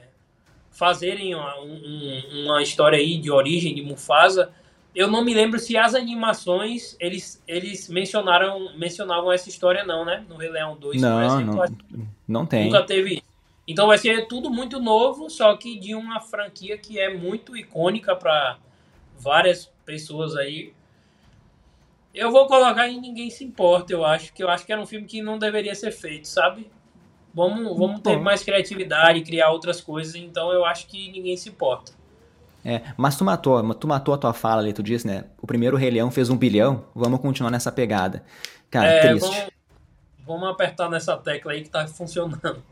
fazerem uma, um, uma, história aí de origem de Mufasa. Eu não me lembro se as animações eles, eles mencionaram mencionavam essa história não, né? No Rei Leão 2,
não, exemplo, não, não tem.
Nunca teve Então vai ser tudo muito novo, só que de uma franquia que é muito icônica para várias pessoas aí. Eu vou colocar em Ninguém Se Importa, eu acho, que eu acho que era um filme que não deveria ser feito, sabe? Vamos, vamos ter mais criatividade, criar outras coisas, então eu acho que ninguém se importa.
É, mas tu matou, tu matou a tua fala ali, tu disse, né? O primeiro Rei Leão fez um bilhão, vamos continuar nessa pegada. Cara, é, triste.
Vamos, vamos apertar nessa tecla aí que tá funcionando.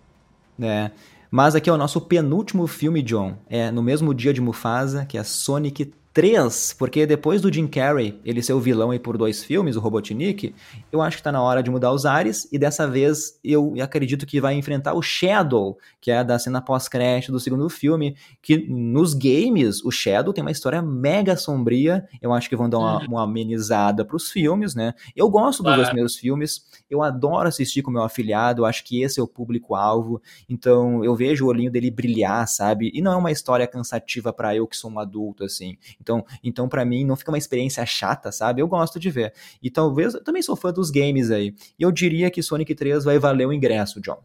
É. Mas aqui é o nosso penúltimo filme, John. É no mesmo dia de Mufasa, que é Sonic 3, porque depois do Jim Carrey ele ser o vilão aí por dois filmes, o Robotnik, eu acho que tá na hora de mudar os ares, e dessa vez eu acredito que vai enfrentar o Shadow, que é da cena pós-crédito do segundo filme, que nos games o Shadow tem uma história mega sombria, eu acho que vão dar uma, uhum. uma amenizada pros filmes, né? Eu gosto dos dois primeiros filmes, eu adoro assistir com meu afilhado, eu acho que esse é o público-alvo, então eu vejo o olhinho dele brilhar, sabe? E não é uma história cansativa para eu que sou um adulto, assim. Então, então para mim não fica uma experiência chata, sabe? Eu gosto de ver. E talvez eu também sou fã dos games aí. E eu diria que Sonic 3 vai valer o ingresso, John.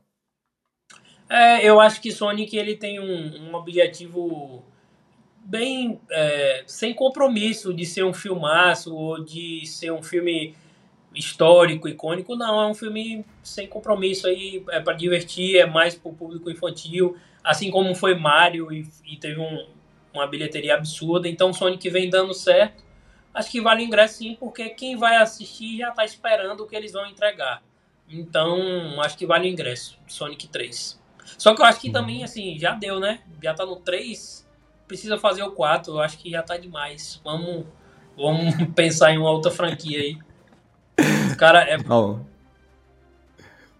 É, eu acho que Sonic ele tem um, um objetivo bem é, sem compromisso de ser um filmaço ou de ser um filme histórico, icônico, não, é um filme sem compromisso aí, é para divertir, é mais para o público infantil, assim como foi Mario e, e teve um, uma bilheteria absurda. Então Sonic vem dando certo. Acho que vale o ingresso sim, porque quem vai assistir já está esperando o que eles vão entregar. Então, acho que vale o ingresso. Sonic 3. Só que eu acho que também, assim, já deu, né? Já tá no 3, precisa fazer o 4. Eu acho que já tá demais. Vamos, vamos pensar em uma outra franquia aí. O cara é.
Oh.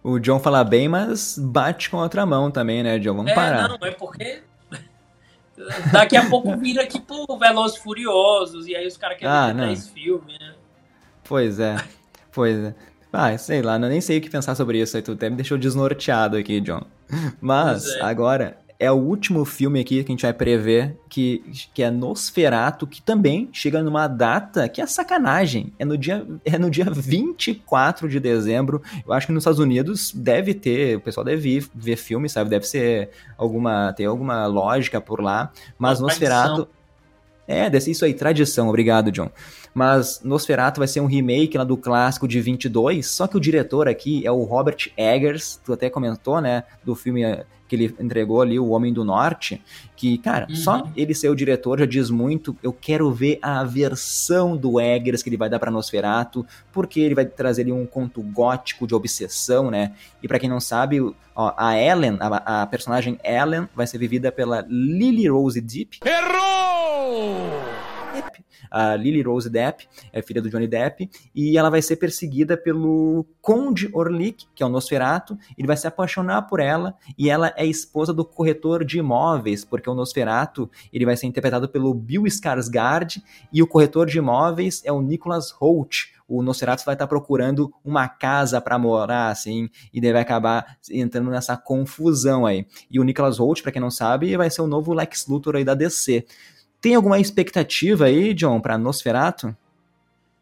O John fala bem, mas bate com a outra mão também, né, John? Vamos
é,
parar.
Não, é porque Daqui a pouco vira tipo Velozes Furiosos, e aí os caras querem ah, ter 10 filmes, né?
Pois é, pois é. Ah, sei lá, nem sei o que pensar sobre isso aí, tu até me deixou desnorteado aqui, John. Mas, é. agora, é o último filme aqui que a gente vai prever, que, que é Nosferato, que também chega numa data que é sacanagem. É no dia, é no dia 24 de dezembro. Eu acho que nos Estados Unidos deve ter, o pessoal deve ir ver filme, sabe? Deve ser alguma, tem alguma lógica por lá. Mas Nosferato... É, isso aí, tradição. Obrigado, John. Mas Nosferatu vai ser um remake lá do clássico de 22, só que o diretor aqui é o Robert Eggers, tu até comentou, né, do filme que ele entregou ali, O Homem do Norte, que, cara, uhum. só ele ser o diretor já diz muito. Eu quero ver a versão do Eggers que ele vai dar para Nosferatu, porque ele vai trazer ali um conto gótico de obsessão, né? E para quem não sabe, ó, a Ellen, a, a, personagem Ellen, vai ser vivida pela Lily Rose Deep. Errou! A Lily Rose Depp, é filha do Johnny Depp, e ela vai ser perseguida pelo Conde Orlick, que é o Nosferato, ele vai se apaixonar por ela, e ela é esposa do corretor de imóveis, porque o Nosferato, ele vai ser interpretado pelo Bill Skarsgård, e o corretor de imóveis é o Nicholas Holt, o Nosferatu vai estar procurando uma casa para morar, assim, e vai acabar entrando nessa confusão aí. E o Nicholas Holt, para quem não sabe, vai ser o novo Lex Luthor aí da DC. Tem alguma expectativa aí, John, para Nosferatu?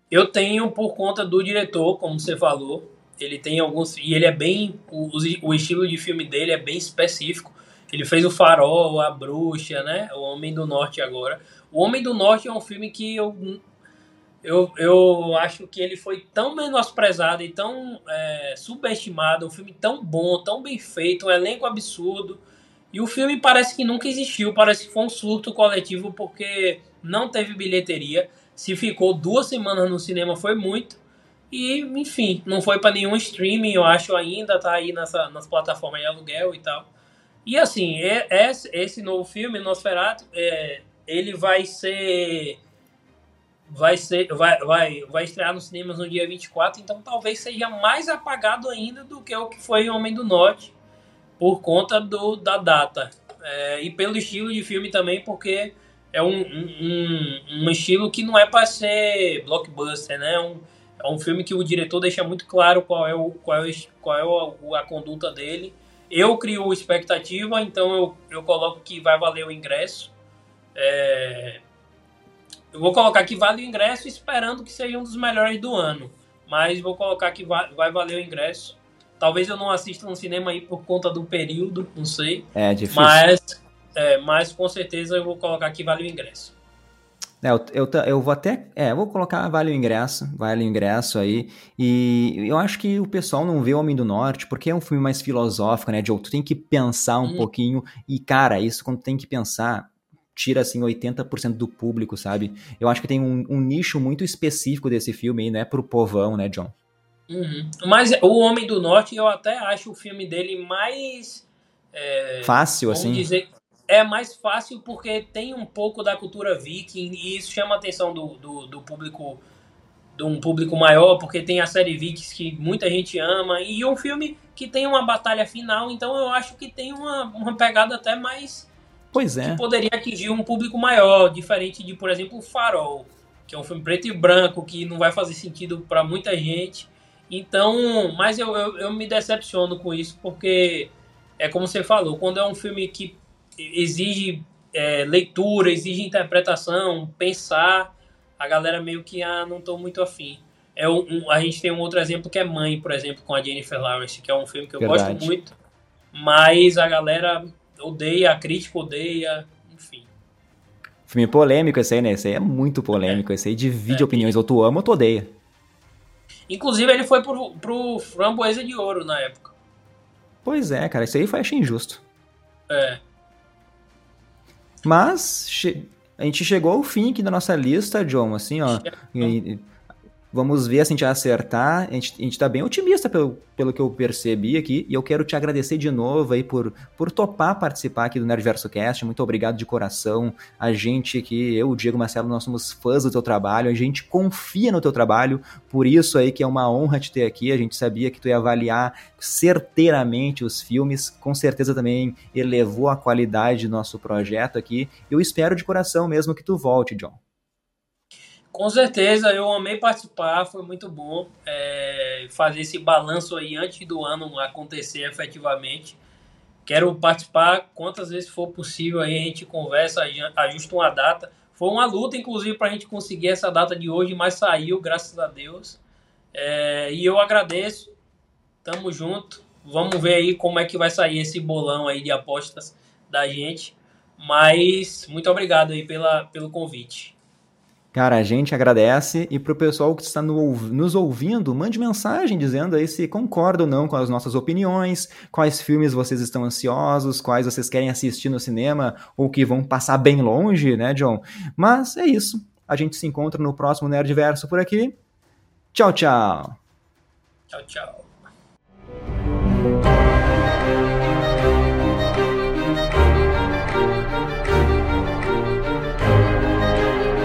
Eu tenho por conta do diretor, como você falou. Ele tem alguns. E ele é bem. O, o estilo de filme dele é bem específico. Ele fez o Farol, A Bruxa, né? O Homem do Norte agora. O Homem do Norte é um filme que eu. Eu, eu acho que ele foi tão menosprezado e tão é, subestimado. Um filme tão bom, tão bem feito, um elenco absurdo. E o filme parece que nunca existiu, parece que foi um surto coletivo porque não teve bilheteria. Se ficou duas semanas no cinema foi muito. E, enfim, não foi para nenhum streaming, eu acho ainda, tá aí nessa, nas plataformas de aluguel e tal. E assim, esse, esse novo filme, Nosferatu, é, ele vai ser. Vai ser. Vai, vai, vai estrear nos cinemas no dia 24, então talvez seja mais apagado ainda do que o que foi Homem do Norte por conta do, da data. É, e pelo estilo de filme também, porque é um, um, um estilo que não é para ser blockbuster, né? É um, é um filme que o diretor deixa muito claro qual é, o, qual é, qual é a, a conduta dele. Eu crio expectativa, então eu, eu coloco que vai valer o ingresso. É, eu vou colocar que vale o ingresso esperando que seja um dos melhores do ano. Mas vou colocar que vai, vai valer o ingresso. Talvez eu não assista no cinema aí por conta do período, não sei.
É difícil.
Mas, é, mas com certeza eu vou colocar que vale o ingresso.
É, eu, eu, eu, vou até. É, vou colocar vale o ingresso, vale o ingresso aí. E eu acho que o pessoal não vê o Homem do Norte, porque é um filme mais filosófico, né, Joe? Tu tem que pensar um hum. pouquinho. E, cara, isso quando tem que pensar, tira assim 80% do público, sabe? Eu acho que tem um, um nicho muito específico desse filme aí, né, pro povão, né, John?
Uhum. Mas O Homem do Norte, eu até acho o filme dele mais.
É, fácil, assim?
Dizer, é mais fácil porque tem um pouco da cultura viking e isso chama a atenção do, do, do público de um público maior, porque tem a série Vikings que muita gente ama, e um filme que tem uma batalha final, então eu acho que tem uma, uma pegada até mais.
Pois é.
Que poderia atingir um público maior, diferente de, por exemplo, o Farol, que é um filme preto e branco, que não vai fazer sentido para muita gente. Então, mas eu, eu, eu, me decepciono com isso, porque é como você falou, quando é um filme que exige é, leitura, exige interpretação, pensar, a galera meio que ah, não estou muito afim. É um, um, a gente tem um outro exemplo que é Mãe, por exemplo, com a Jennifer Lawrence, que é um filme que eu Verdade. gosto muito, mas a galera odeia, a crítica odeia, enfim.
Filme polêmico esse aí, né? Esse aí é muito polêmico, é. esse aí divide é. opiniões, ou tu ama ou tu odeia.
Inclusive, ele foi pro, pro Framboesa de Ouro na época.
Pois é, cara, isso aí foi achei injusto.
É.
Mas a gente chegou ao fim aqui da nossa lista, John, assim, ó. E, Vamos ver se a gente acertar. A gente, gente tá bem otimista pelo, pelo que eu percebi aqui. E eu quero te agradecer de novo aí por, por topar participar aqui do Nerdverso Cast. Muito obrigado de coração. A gente aqui, eu, o Diego Marcelo, nós somos fãs do teu trabalho. A gente confia no teu trabalho. Por isso aí que é uma honra te ter aqui. A gente sabia que tu ia avaliar certeiramente os filmes. Com certeza também elevou a qualidade do nosso projeto aqui. Eu espero de coração mesmo que tu volte, John.
Com certeza, eu amei participar, foi muito bom é, fazer esse balanço aí antes do ano acontecer efetivamente. Quero participar quantas vezes for possível aí a gente conversa, ajusta uma data. Foi uma luta, inclusive, para a gente conseguir essa data de hoje, mas saiu, graças a Deus. É, e eu agradeço. Tamo junto. Vamos ver aí como é que vai sair esse bolão aí de apostas da gente. Mas muito obrigado aí pela, pelo convite.
Cara, a gente agradece e para o pessoal que está no, nos ouvindo, mande mensagem dizendo aí se concorda ou não com as nossas opiniões, quais filmes vocês estão ansiosos, quais vocês querem assistir no cinema ou que vão passar bem longe, né, John? Mas é isso. A gente se encontra no próximo Nerdverso por aqui. Tchau, tchau.
Tchau, tchau.